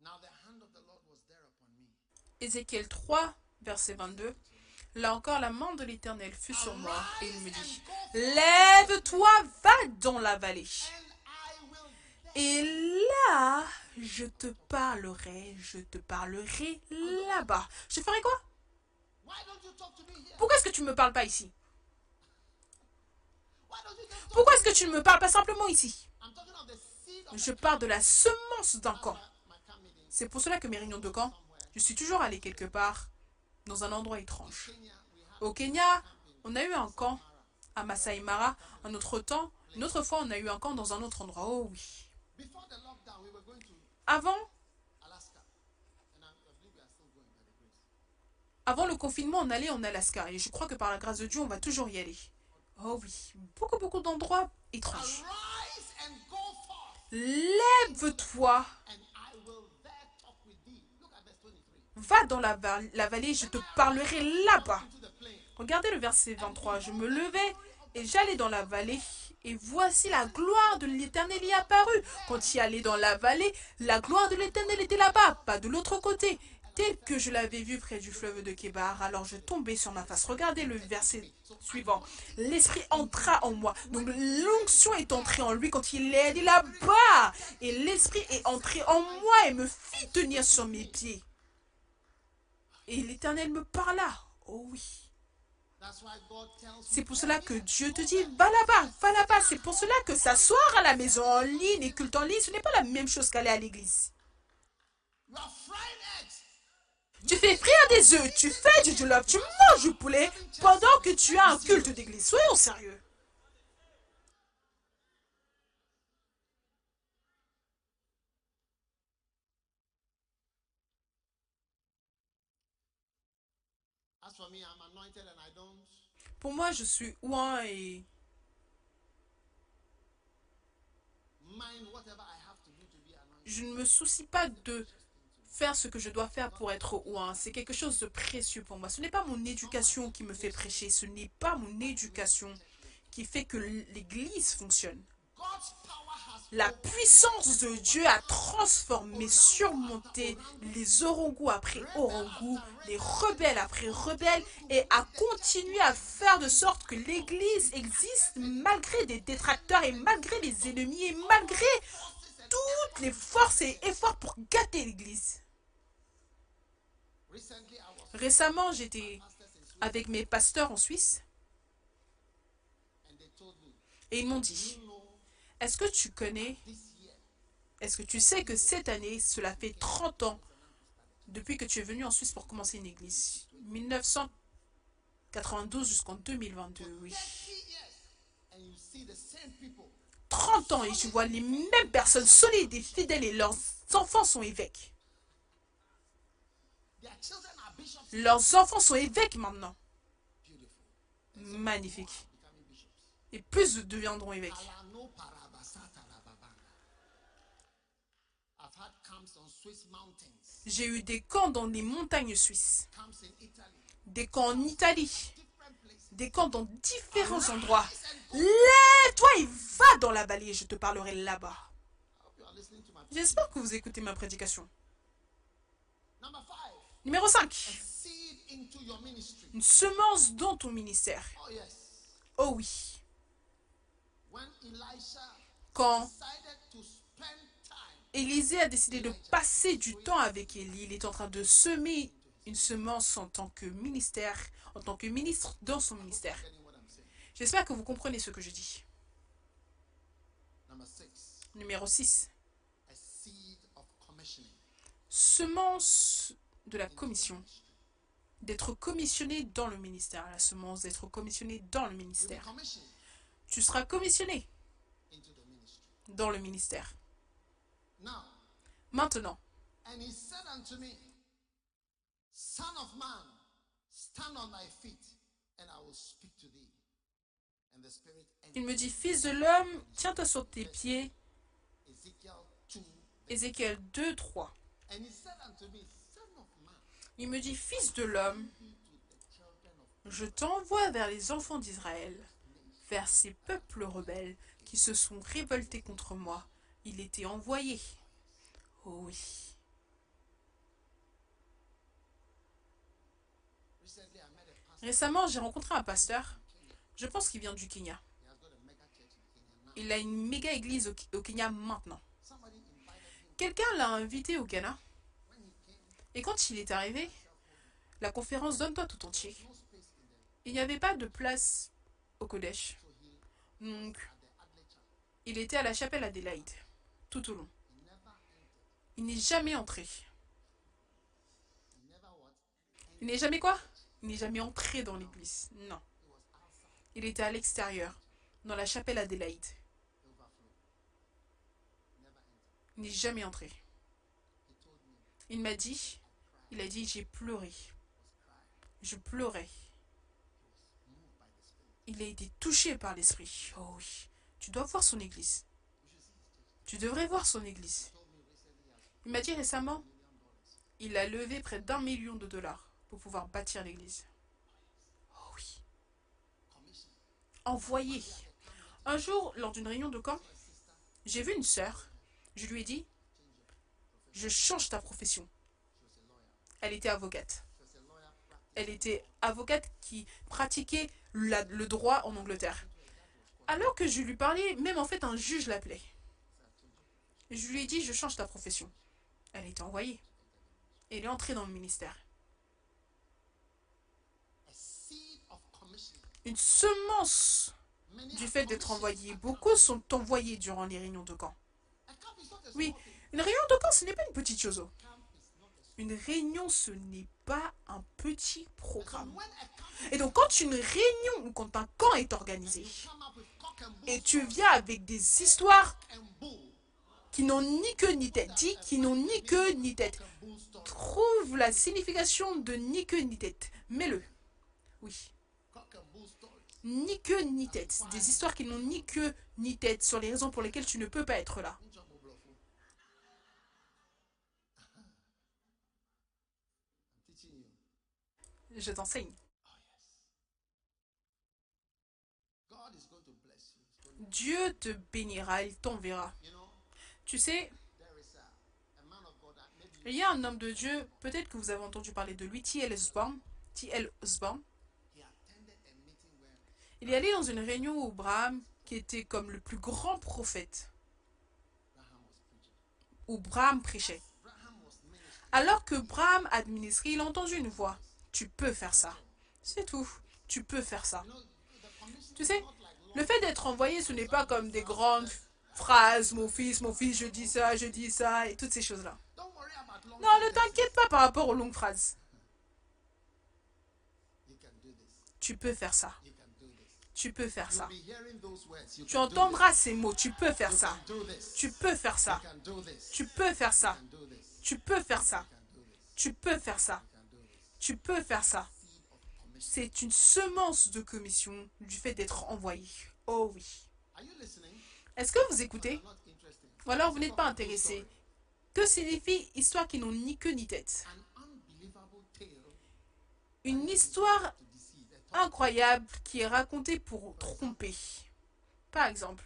Now the hand of the Lord was there upon me. Ézéchiel 3, verset 22. Là encore, la main de l'Éternel fut sur moi et il me dit, Lève-toi, va dans la vallée. And I will there. Et là, je te parlerai, je te parlerai là-bas. Je ferai quoi? Pourquoi est-ce que tu ne me parles pas ici? Pourquoi est-ce que tu ne me parles pas simplement ici? Je parle de la semence d'un camp. C'est pour cela que mes réunions de camp, je suis toujours allé quelque part, dans un endroit étrange. Au Kenya, on a eu un camp à Masai Mara. Un autre temps, une autre fois, on a eu un camp dans un autre endroit. Oh oui. Before the lockdown, we were going to Avant, avant le confinement, on allait en Alaska. Et je crois que par la grâce de Dieu, on va toujours y aller. Oh oui. Beaucoup, beaucoup d'endroits étranges. Lève-toi. and I will there talk with thee. Look at verse 23. Va dans la, la vallée, je te parlerai là-bas. Regardez le verset 23. Je me levai et j'allais dans la vallée. Et voici la gloire de l'Éternel y apparut. Quand il allait dans la vallée, la gloire de l'Éternel était là-bas, pas de l'autre côté. Tel que je l'avais vu près du fleuve de Kébar, alors je tombai sur ma face. Regardez le verset suivant. L'Esprit entra en moi. Donc l'onction est entrée en lui quand il est allé là-bas. Et l'Esprit est entré en moi et me fit tenir sur mes pieds. Et l'Éternel me parla. Oh oui. C'est pour cela que Dieu te dit, va là-bas, va là-bas. C'est pour cela que s'asseoir à la maison en ligne et culte en ligne, ce n'est pas la même chose qu'aller à l'église. Tu fais frire des œufs, tu fais du jollof, tu manges du poulet pendant que tu as un culte d'église. Soyons sérieux. As for me, I'm anointed and I don't Pour moi, je suis ouin et je ne me soucie pas de faire ce que je dois faire pour être ouin. C'est quelque chose de précieux pour moi. Ce n'est pas mon éducation qui me fait prêcher. Ce n'est pas mon éducation qui fait que l'église fonctionne. La puissance de Dieu a transformé, surmonté les orangous après orangous, les rebelles après rebelles, et a continué à faire de sorte que l'Église existe malgré des détracteurs et malgré les ennemis et malgré toutes les forces et efforts pour gâter l'Église. Récemment, j'étais avec mes pasteurs en Suisse et ils m'ont dit, est-ce que tu connais, est-ce que tu sais que cette année, cela fait 30 ans depuis que tu es venu en Suisse pour commencer une église? 1992 jusqu'en 2022, oui. 30 years and you see the same people 30 ans et tu vois les mêmes personnes solides et fidèles et leurs enfants sont évêques. Leurs enfants sont évêques maintenant. Magnifique. Et plus deviendront évêques. J'ai eu des camps dans les montagnes suisses, des camps en Italie, des camps dans différents endroits. Lève-toi et va dans la vallée, je te parlerai là-bas. J'espère que vous écoutez ma prédication. Numéro 5. seed into your ministry Une semence dans ton ministère. oh Oh oui. Quand Élisée a décidé de passer du temps avec Élie, il est en train de semer une semence en tant que ministère, en tant que ministre dans son ministère. J'espère que vous comprenez ce que je dis. Numéro 6. a seed of commissioning Semence de la commission. D'être commissionné dans le ministère. La semence d'être commissionné dans le ministère. Tu seras commissionné dans le ministère. Maintenant, and he said unto me son of man stand on thy feet and I will speak to thee and the spirit il me dit, Fils de l'homme, tiens-toi sur tes pieds. Ezekiel 2 Ézéchiel 2, 3. and he said unto me son of man Il me dit, Fils de l'homme, je t'envoie vers les enfants d'Israël, vers ces peuples rebelles qui se sont révoltés contre moi. Il était envoyé. Oh oui. Récemment, j'ai rencontré un pasteur. Je pense qu'il vient du Kenya. Il a une méga église au, Kenya maintenant. Quelqu'un l'a invité au Ghana. Et quand il est arrivé, la conférence Donne-toi tout entier. Il n'y avait pas de place au Kodesh. Donc, il était à la chapelle Adélaïde, tout au long. Il n'est jamais entré. Il n'est jamais quoi? Il n'est jamais entré dans l'église. Non. Il était à l'extérieur, dans la chapelle Adélaïde. Il n'est jamais entré. Il m'a dit, il a dit, j'ai pleuré. Je pleurais. Il a été touché par l'Esprit. Oh oui. Tu dois voir son église. You should see his church. Tu devrais voir son église. Il m'a dit récemment, il a levé près d'un million de dollars pour pouvoir bâtir l'église. Oh oui. Envoyé. Un jour, lors d'une réunion de camp, j'ai vu une sœur. Je lui ai dit, je change ta profession. Elle était avocate. Elle était avocate qui pratiquait le droit en Angleterre. Alors que je lui parlais, même en fait un juge l'appelait. Je lui ai dit, je change ta profession. Elle était envoyée. Elle est entrée dans le ministère. Une semence du fait d'être at Beaucoup sont envoyés durant les réunions de camp. Oui, une réunion de camp, ce n'est pas une petite chose. oh. Une réunion, ce n'est pas un petit programme. Et donc, quand une réunion ou quand un camp est organisé, et tu viens avec des histoires qui n'ont ni queue ni tête, dis qui n'ont ni queue ni tête, trouve la signification de ni queue ni tête. Mets-le. Oui. Ni queue ni tête. Des histoires qui n'ont ni queue ni tête sur les raisons pour lesquelles tu ne peux pas être là. Je t'enseigne. Dieu te bénira, il t'enverra. Tu sais, il y a un homme de Dieu, peut-être que vous avez entendu parler de lui, T.L. Osborne. Il est allé dans une réunion où Braham, qui était comme le plus grand prophète, où Braham prêchait. Alors que Braham administrait, il a une voix. Tu peux faire ça. C'est tout. Tu peux faire ça. Tu is sais, le fait d'être envoyé, ce n'est pas comme des grandes phrases, mon fils, mon fils, je dis ça, je dis ça, et toutes ces choses-là. Non, ne t'inquiète pas par rapport aux longues phrases. Tu peux faire ça. Tu peux faire ça. Tu entendras ces mots. Tu peux faire ça. Tu peux faire ça. Tu peux faire ça. Tu peux faire ça. Tu peux faire ça. Tu peux faire ça. C'est une semence de commission du fait d'être envoyé. Oh oui. Est-ce que vous écoutez. Ou alors vous n'êtes pas intéressé Que signifie histoire qui n'ont ni queue ni tête Une histoire incroyable qui est racontée pour tromper. Par exemple.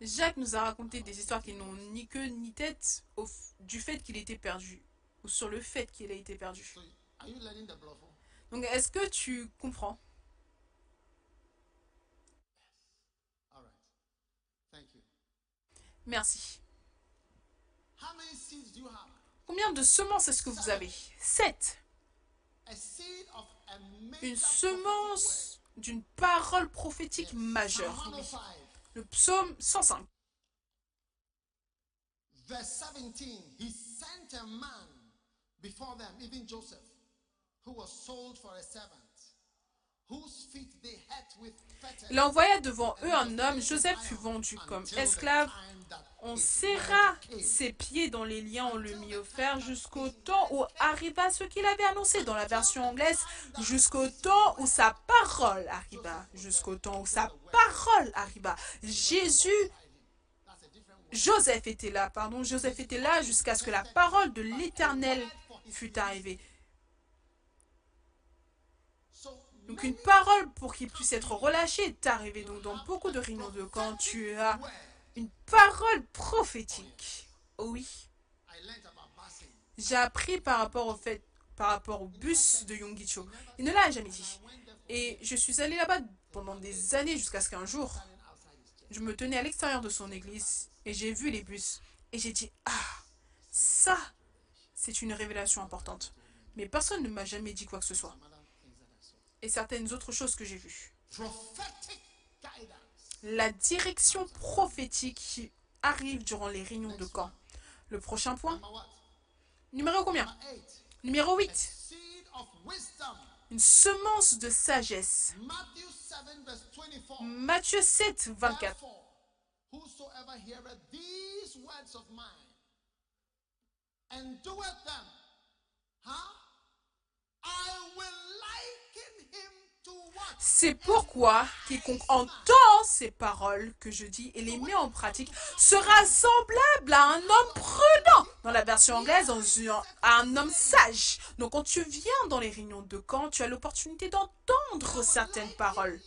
Jacques nous a raconté des histoires qui n'ont ni queue ni tête du fait qu'il était perdu. Ou sur le fait qu'il a été perdu. Donc est-ce que tu comprends All right. Thank you. Merci. Combien de semences est-ce que vous avez? 7. A seed of a major Une semence d'une parole prophétique majeure. Oui. 105, Le psaume 105. verse Il envoya devant eux un homme, Joseph fut vendu comme esclave. On serra ses pieds dans les liens, on le mit au fer jusqu'au temps où arriva ce qu'il avait annoncé dans la version anglaise, jusqu'au temps où sa parole arriva, jusqu'au temps où sa parole arriva. Jésus. Joseph était là, pardon, Joseph était là jusqu'à ce que la parole de l'Éternel fût arrivée. Donc une parole pour qu'il puisse être relâché est arrivée. Donc dans beaucoup de réunions de camp, tu as une parole prophétique. Oh oui. J'ai appris par rapport au fait, par rapport au bus de Yongicho. Il ne l'a jamais dit. Et je suis allée là-bas pendant des années jusqu'à ce qu'un jour, je me tenais à l'extérieur de son église et j'ai vu les bus et j'ai dit ah ça c'est une révélation importante. Mais personne ne m'a jamais dit quoi que ce soit. Et certaines autres choses que j'ai vues. La direction prophétique qui arrive durant les réunions de camp. Le prochain point, numéro combien? Numéro A 8, seed of wisdom. une semence de sagesse. Matthew 7, verse 24. Matthieu 7, 24. Therefore, whosoever heareth these words of mine and doeth them, huh? C'est pourquoi quiconque entend ces paroles que je dis et les met en pratique sera semblable à un homme prudent. Dans la version anglaise, on dit à un homme sage. Donc quand tu viens dans les réunions de camp, tu as l'opportunité d'entendre certaines paroles.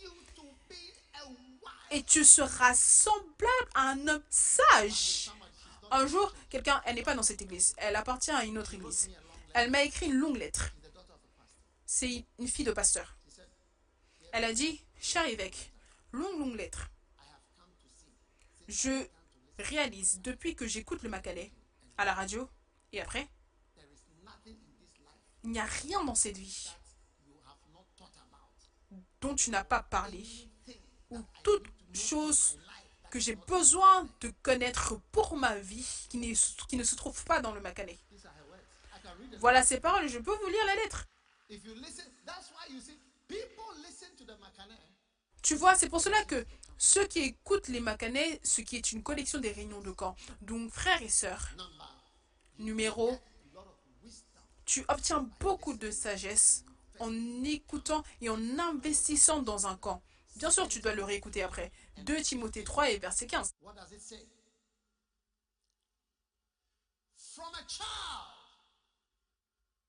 Et tu seras semblable à un homme sage. Un jour, quelqu'un, elle n'est pas dans cette église, elle appartient à une autre église. Elle m'a écrit une longue lettre. C'est une fille de pasteur. Elle a dit, cher évêque, longue, longue lettre. Je réalise depuis que j'écoute le Macalais à la radio et après, il n'y a rien dans cette vie dont tu n'as pas parlé ou toute chose que j'ai besoin de connaître pour ma vie qui, ne se trouve pas dans le Macalais. Voilà ces paroles, je peux vous lire la lettre. Tu vois, c'est pour cela que ceux qui écoutent les Macanais, ce qui est une collection des réunions de camp, donc frères et sœurs, numéro, tu obtiens beaucoup de sagesse en écoutant et en investissant dans un camp. Bien sûr, tu dois le réécouter après. 2 Timothée 3 et verset 15. What does it say? From a child,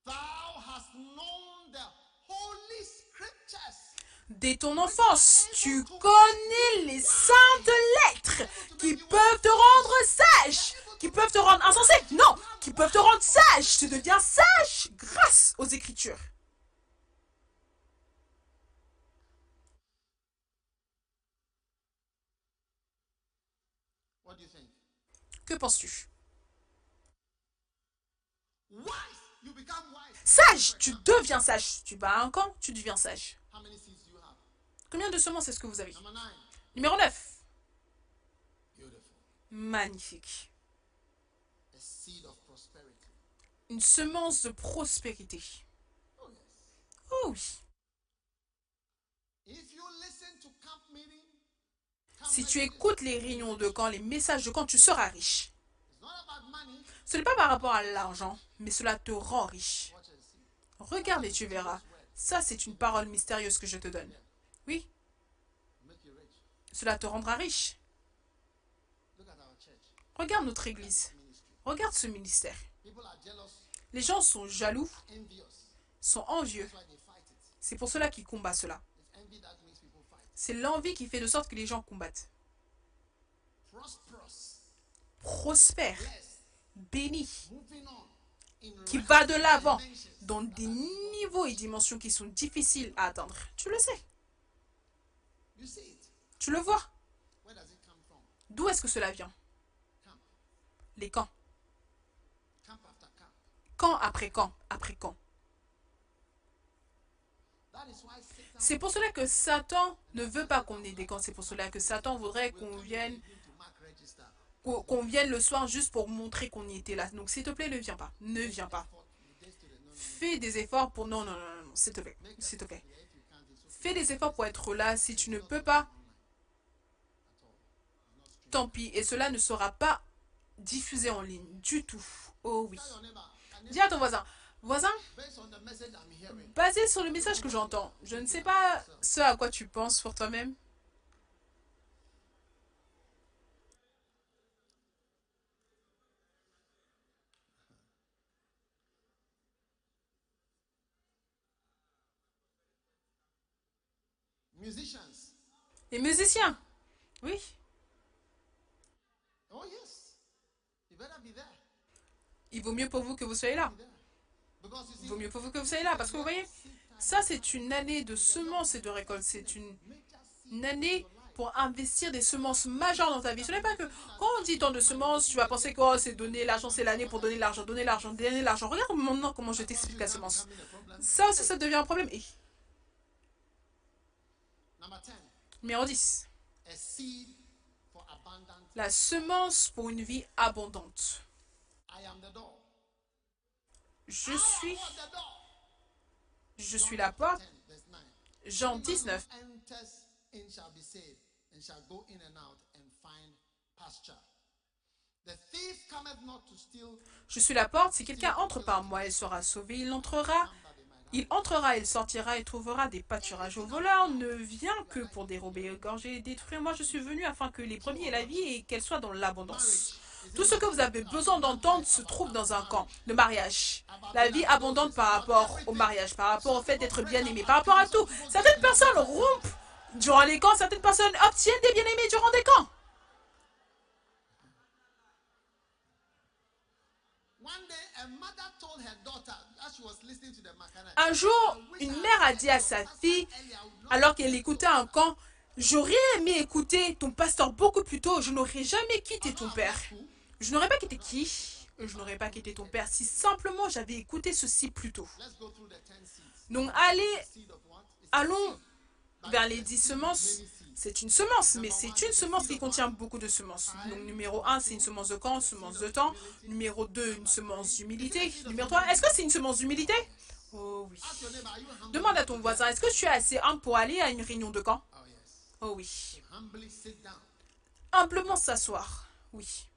thou hast known the holy scriptures. Dès ton enfance, tu connais les saintes lettres qui peuvent te rendre sage, qui peuvent te rendre insensé. Non, qui peuvent te rendre sage. Tu deviens sage grâce aux Écritures. Que penses-tu? Sage, tu deviens sage. Tu à un camp, tu deviens sage. How many seeds do you have? Combien de semences est-ce que vous avez. Numéro 9. Beautiful. Magnifique. Une semence de prospérité. Oh oui. Si tu écoutes les réunions de camp, les messages de camp, tu seras riche. Ce n'est pas par rapport à l'argent, mais cela te rend riche. Regarde et tu verras. Ça, c'est une parole mystérieuse que je te donne. Oui, cela te rendra riche. Regarde notre église. Regarde ce ministère. Les gens sont jaloux, sont envieux. C'est pour cela qu'ils combattent cela. C'est l'envie qui fait de sorte que les gens combattent. Prospère, béni, qui va de l'avant dans des niveaux et dimensions qui sont difficiles à atteindre. Tu le sais. Tu le vois? D'où est-ce que cela vient? Les camps. Camp après camp après camp. C'est pour cela que Satan ne veut pas qu'on ait des camps. C'est pour cela que Satan voudrait qu'on vienne, qu'on vienne le soir juste pour montrer qu'on y était là. Donc s'il te plaît, ne viens pas. Ne viens pas. Fais des efforts pour... Non, non, non, non, non, s'il te plaît. S'il te plaît. Fais des efforts pour être là. Si tu ne peux pas, tant pis. Et cela ne sera pas diffusé en ligne du tout. Oh oui. Dis à ton voisin. Voisin, basé sur le message que j'entends, je ne sais pas ce à quoi tu penses pour toi-même. Les musiciens. Oui. Oh yes, you better be there. Il vaut mieux pour vous que vous soyez là. Il vaut mieux pour vous que vous soyez là. Parce que vous voyez, ça c'est une année de semences et de récoltes. C'est une, année pour investir des semences majeures dans ta vie. Ce n'est pas que quand on dit tant de semences, tu vas penser que oh, c'est donner l'argent, c'est l'année pour donner l'argent, donner l'argent, donner l'argent. Regarde maintenant comment je t'explique la semence. Ça aussi, ça devient un problème. Et Number 10, numéro 10. a seed for abundant. La semence pour une vie abondante. Je suis, je suis la porte. 10, verse 9. Jean Anyone who 19. enters in shall be saved, and shall go in and out and find pasture. The thief cometh not to steal. Je suis la porte. Si quelqu'un entre par moi, il sera sauvé. Il entrera. Il entrera, il sortira et trouvera des pâturages. Au voleur ne vient que pour dérober, égorger et détruire. Moi, je suis venu afin que les premiers aient la vie et qu'elle soit dans l'abondance. Tout ce que vous avez besoin d'entendre se trouve dans un camp, le mariage. La vie abondante par rapport au mariage, par rapport au fait d'être bien aimé, par rapport à tout. Certaines personnes rompent durant les camps, certaines personnes obtiennent des bien-aimés durant des camps. Un jour, une mère a dit à sa fille, alors qu'elle écoutait un camp, J'aurais aimé écouter ton pasteur beaucoup plus tôt. Je n'aurais jamais quitté ton père. Je n'aurais pas quitté qui? Je n'aurais pas quitté ton père si simplement j'avais écouté ceci plus tôt. Let's go through the 10 seeds. Donc allez, allons vers les dix semences. C'est une semence, mais c'est une semence qui contient beaucoup de semences. Donc numéro 1, c'est une semence de camp, semence de temps. Numéro 2, une semence d'humilité. Numéro 3, est-ce que c'est une semence d'humilité? Oh oui. Demande à ton voisin, est-ce que tu es assez humble pour aller à une réunion de camp? Oh. Oh oui. Humblement s'asseoir. Oui.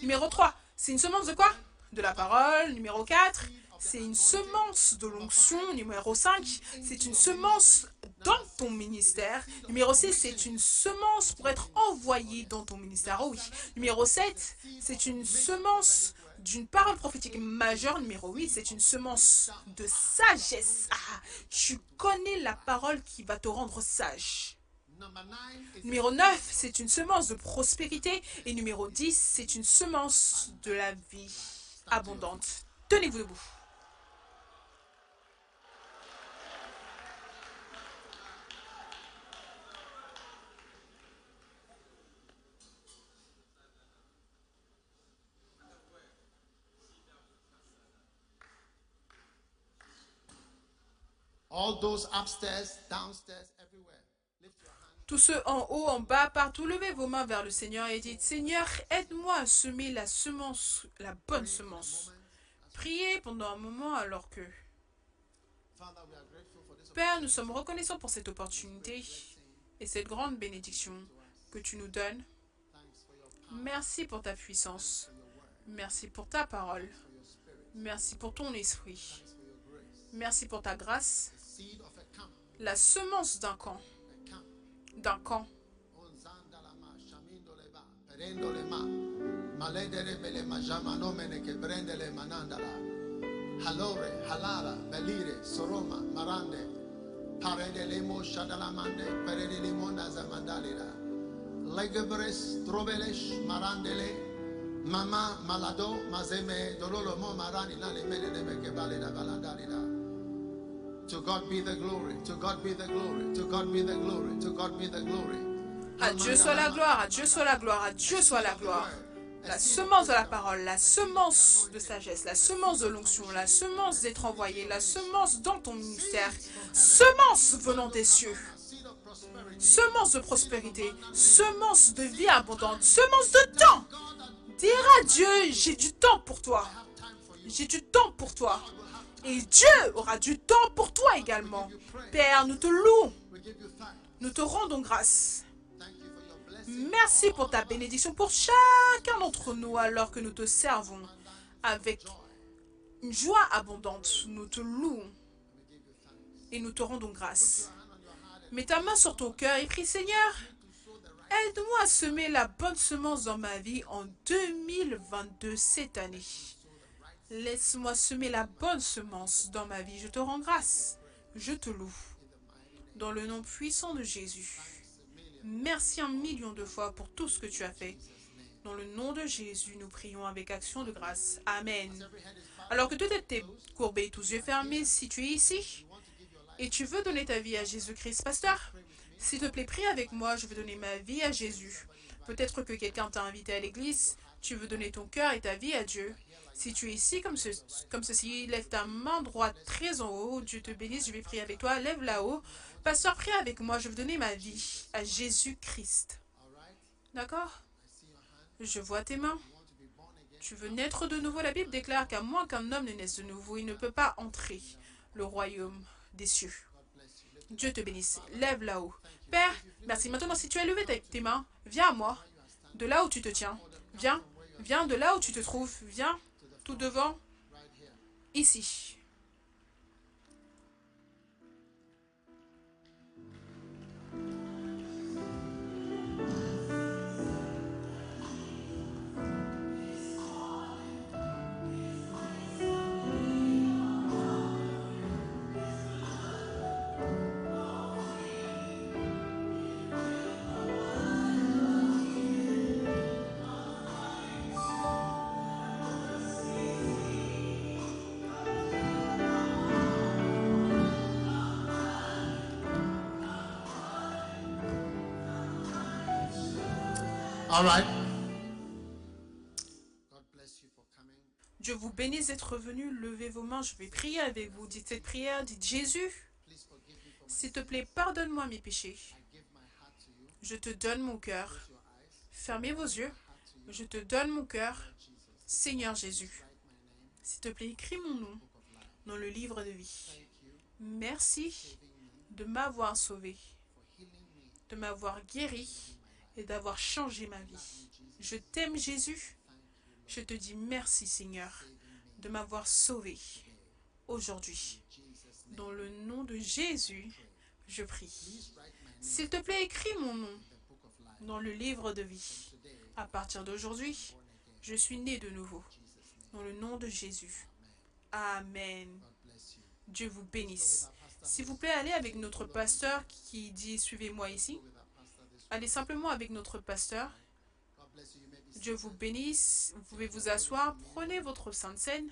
Numéro 3, c'est une semence de quoi? De la parole. Numéro 4, c'est une semence de l'onction. Numéro 5, c'est une semence dans ton ministère. Numéro 6, c'est une semence pour être envoyé dans ton ministère. Oh oui. Numéro 7, c'est une semence d'une parole prophétique majeure. Numéro 8, c'est une semence de sagesse. Ah, tu connais la parole qui va te rendre sage. Numéro 9, c'est une semence de prospérité. Et numéro 10, c'est une semence de la vie abondante. Tenez-vous debout. all those upstairs, downstairs, everywhere. Lift your hand. Tous ceux en haut, en bas, partout, levez vos mains vers le Seigneur et dites Seigneur, aide-moi à semer la semence, la bonne semence. Priez pendant un moment alors que, Père, nous sommes reconnaissants pour cette opportunité et cette grande bénédiction que tu nous donnes. Merci pour ta puissance. Merci pour ta parole. Merci pour ton esprit. Merci pour ta grâce. la semence d'un camp. D'un camp. Mama, Malado, Mazeme, Marani, Mele, To. À Dieu soit la gloire, à Dieu soit la gloire, à Dieu soit la gloire. La semence de la parole, la semence de sagesse, la semence de l'onction, la semence d'être envoyé, la semence dans ton ministère, semence venant des cieux, semence de prospérité, semence de vie abondante, semence de temps. Dire à Dieu, j'ai du temps pour toi. J'ai du temps pour toi. Et Dieu aura du temps pour toi également. Père, nous te louons, nous te rendons grâce. Merci pour ta bénédiction pour chacun d'entre nous alors que nous te servons avec une joie abondante. Nous te louons et nous te rendons grâce. Mets ta main sur ton cœur et prie Seigneur, aide-moi à semer la bonne semence dans ma vie en 2022 cette année. Laisse-moi semer la bonne semence dans ma vie. Je te rends grâce. Je te loue. Dans le nom puissant de Jésus. Merci un million de fois pour tout ce que tu as fait. Dans le nom de Jésus, nous prions avec action de grâce. Amen. Alors que tout est courbé, tous yeux fermés, si tu es ici et tu veux donner ta vie à Jésus-Christ, pasteur, s'il te plaît, prie avec moi, je veux donner ma vie à Jésus. Peut-être que quelqu'un t'a invité à l'église, tu veux donner ton cœur et ta vie à Dieu, si tu es ici comme, ce- comme ceci, lève ta main droite très en haut. Dieu te bénisse, je vais prier avec toi. Lève là-haut. Pasteur, prie avec moi. Je veux donner ma vie à Jésus-Christ. D'accord? Je vois tes mains. Tu veux naître de nouveau. La Bible déclare qu'à moins qu'un homme ne naisse de nouveau, il ne peut pas entrer le royaume des cieux. Dieu te bénisse. Lève là-haut. Père, merci. Maintenant, si tu as levé tes mains, viens à moi. De là où tu te tiens. Viens. Viens de là où tu te trouves. Viens. Tout devant. Ici. All right. God bless you for coming. Dieu vous bénisse d'être venu. Levez vos mains. Je vais prier avec vous. Dites cette prière. Dites Jésus, Please forgive me for my s'il te plaît, pardonne-moi mes péchés. Je te donne mon cœur. Fermez vos yeux. Je te donne mon cœur. Seigneur Jésus, s'il te plaît, écris mon nom dans le livre de vie. Merci de m'avoir sauvé, for healing me. de m'avoir guéri et d'avoir changé ma vie. Je t'aime Jésus. Je te dis merci Seigneur de m'avoir sauvé aujourd'hui. Dans le nom de Jésus, je prie. S'il te plaît, écris mon nom dans le livre de vie. À partir d'aujourd'hui, je suis né de nouveau. Dans le nom de Jésus. Amen. Dieu vous bénisse. S'il vous plaît, allez avec notre pasteur qui dit suivez-moi ici. Allez simplement avec notre pasteur. Dieu vous bénisse. Vous pouvez vous asseoir. Prenez votre sainte scène.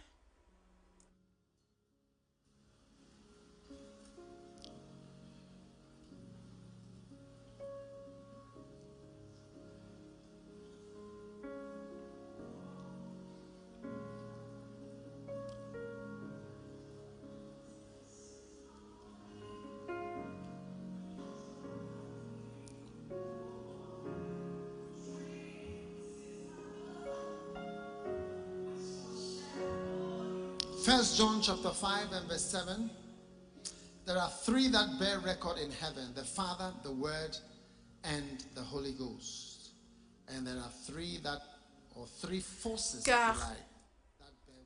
First John chapter 5 and verse 7. There are three that bear record in heaven the Father, the Word, and the Holy Ghost. And there are three that, or three forces, Car-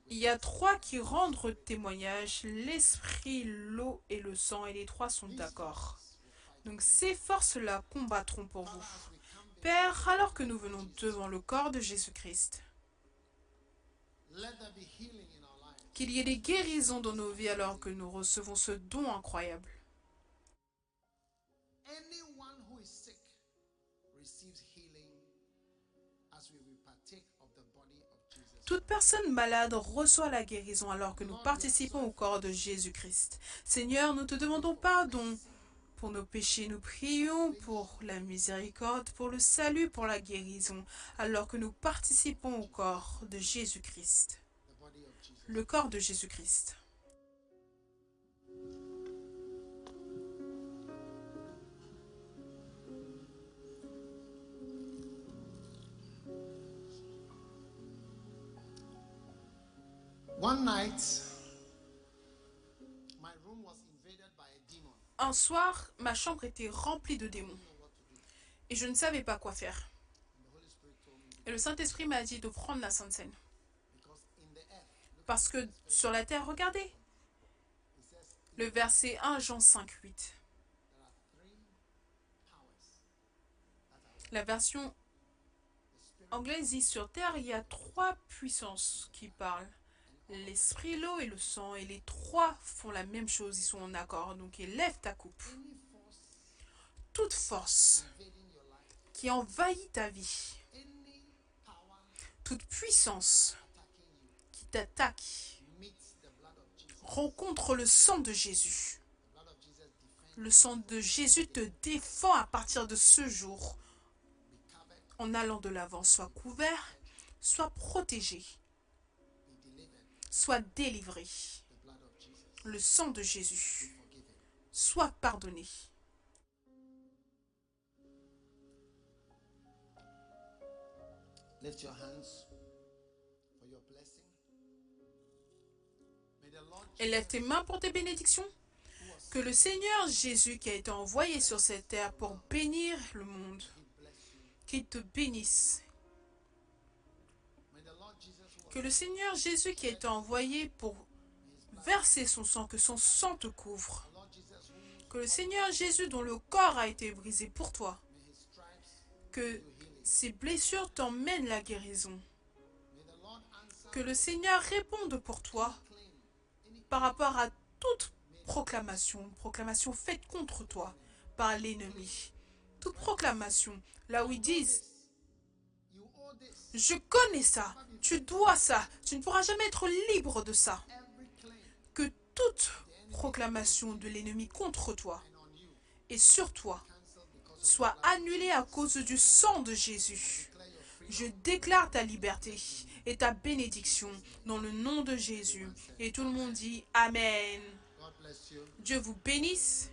Il y a trois qui rendent témoignage, l'esprit, l'eau et le sang, et les trois sont d'accord. Donc ces forces-là combattront pour vous. Père, alors que nous venons devant le corps de Jésus-Christ, Qu'il y ait des guérisons dans nos vies alors que nous recevons ce don incroyable. Toute personne malade reçoit la guérison alors que nous participons au corps de Jésus-Christ. Seigneur, nous te demandons pardon pour nos péchés. Nous prions pour la miséricorde, pour le salut, pour la guérison, alors que nous participons au corps de Jésus-Christ. The body of Jesus. Le corps de Jésus-Christ. Un soir, ma chambre était remplie de démons. Et je ne savais pas quoi faire. Et le Saint-Esprit m'a dit de prendre la Sainte Seine. because in the earth, look, Parce que sur la terre, regardez, le verset 1 Jean 5, 8. there are three powers that are La version anglaise dit sur terre, il y a trois puissances qui parlent. L'esprit, l'eau et le sang. Et les trois font la même chose, ils sont en accord. Donc élève ta coupe. Toute force qui envahit ta vie, toute puissance t'attaque, rencontre le sang de Jésus. Le sang de Jésus te défend à partir de ce jour. En allant de l'avant, sois couvert, Sois protégé. Sois délivré. Le sang de Jésus. Sois pardonné. Lift your hands Élève tes mains pour tes bénédictions. Que le Seigneur Jésus qui a été envoyé sur cette terre pour bénir le monde, qu'il te bénisse. Que le Seigneur Jésus qui a été envoyé pour verser son sang, que son sang te couvre. Que le Seigneur Jésus dont le corps a été brisé pour toi, que ses blessures t'emmènent la guérison. Que le Seigneur réponde pour toi par rapport à toute proclamation, proclamation faite contre toi par l'ennemi. Toute proclamation, là où ils disent, je connais ça, tu dois ça, tu ne pourras jamais être libre de ça. Que toute proclamation de l'ennemi contre toi et sur toi soit annulée à cause du sang de Jésus. Je déclare ta liberté et ta bénédiction dans le nom de Jésus. Et tout le monde dit Amen. Dieu vous bénisse.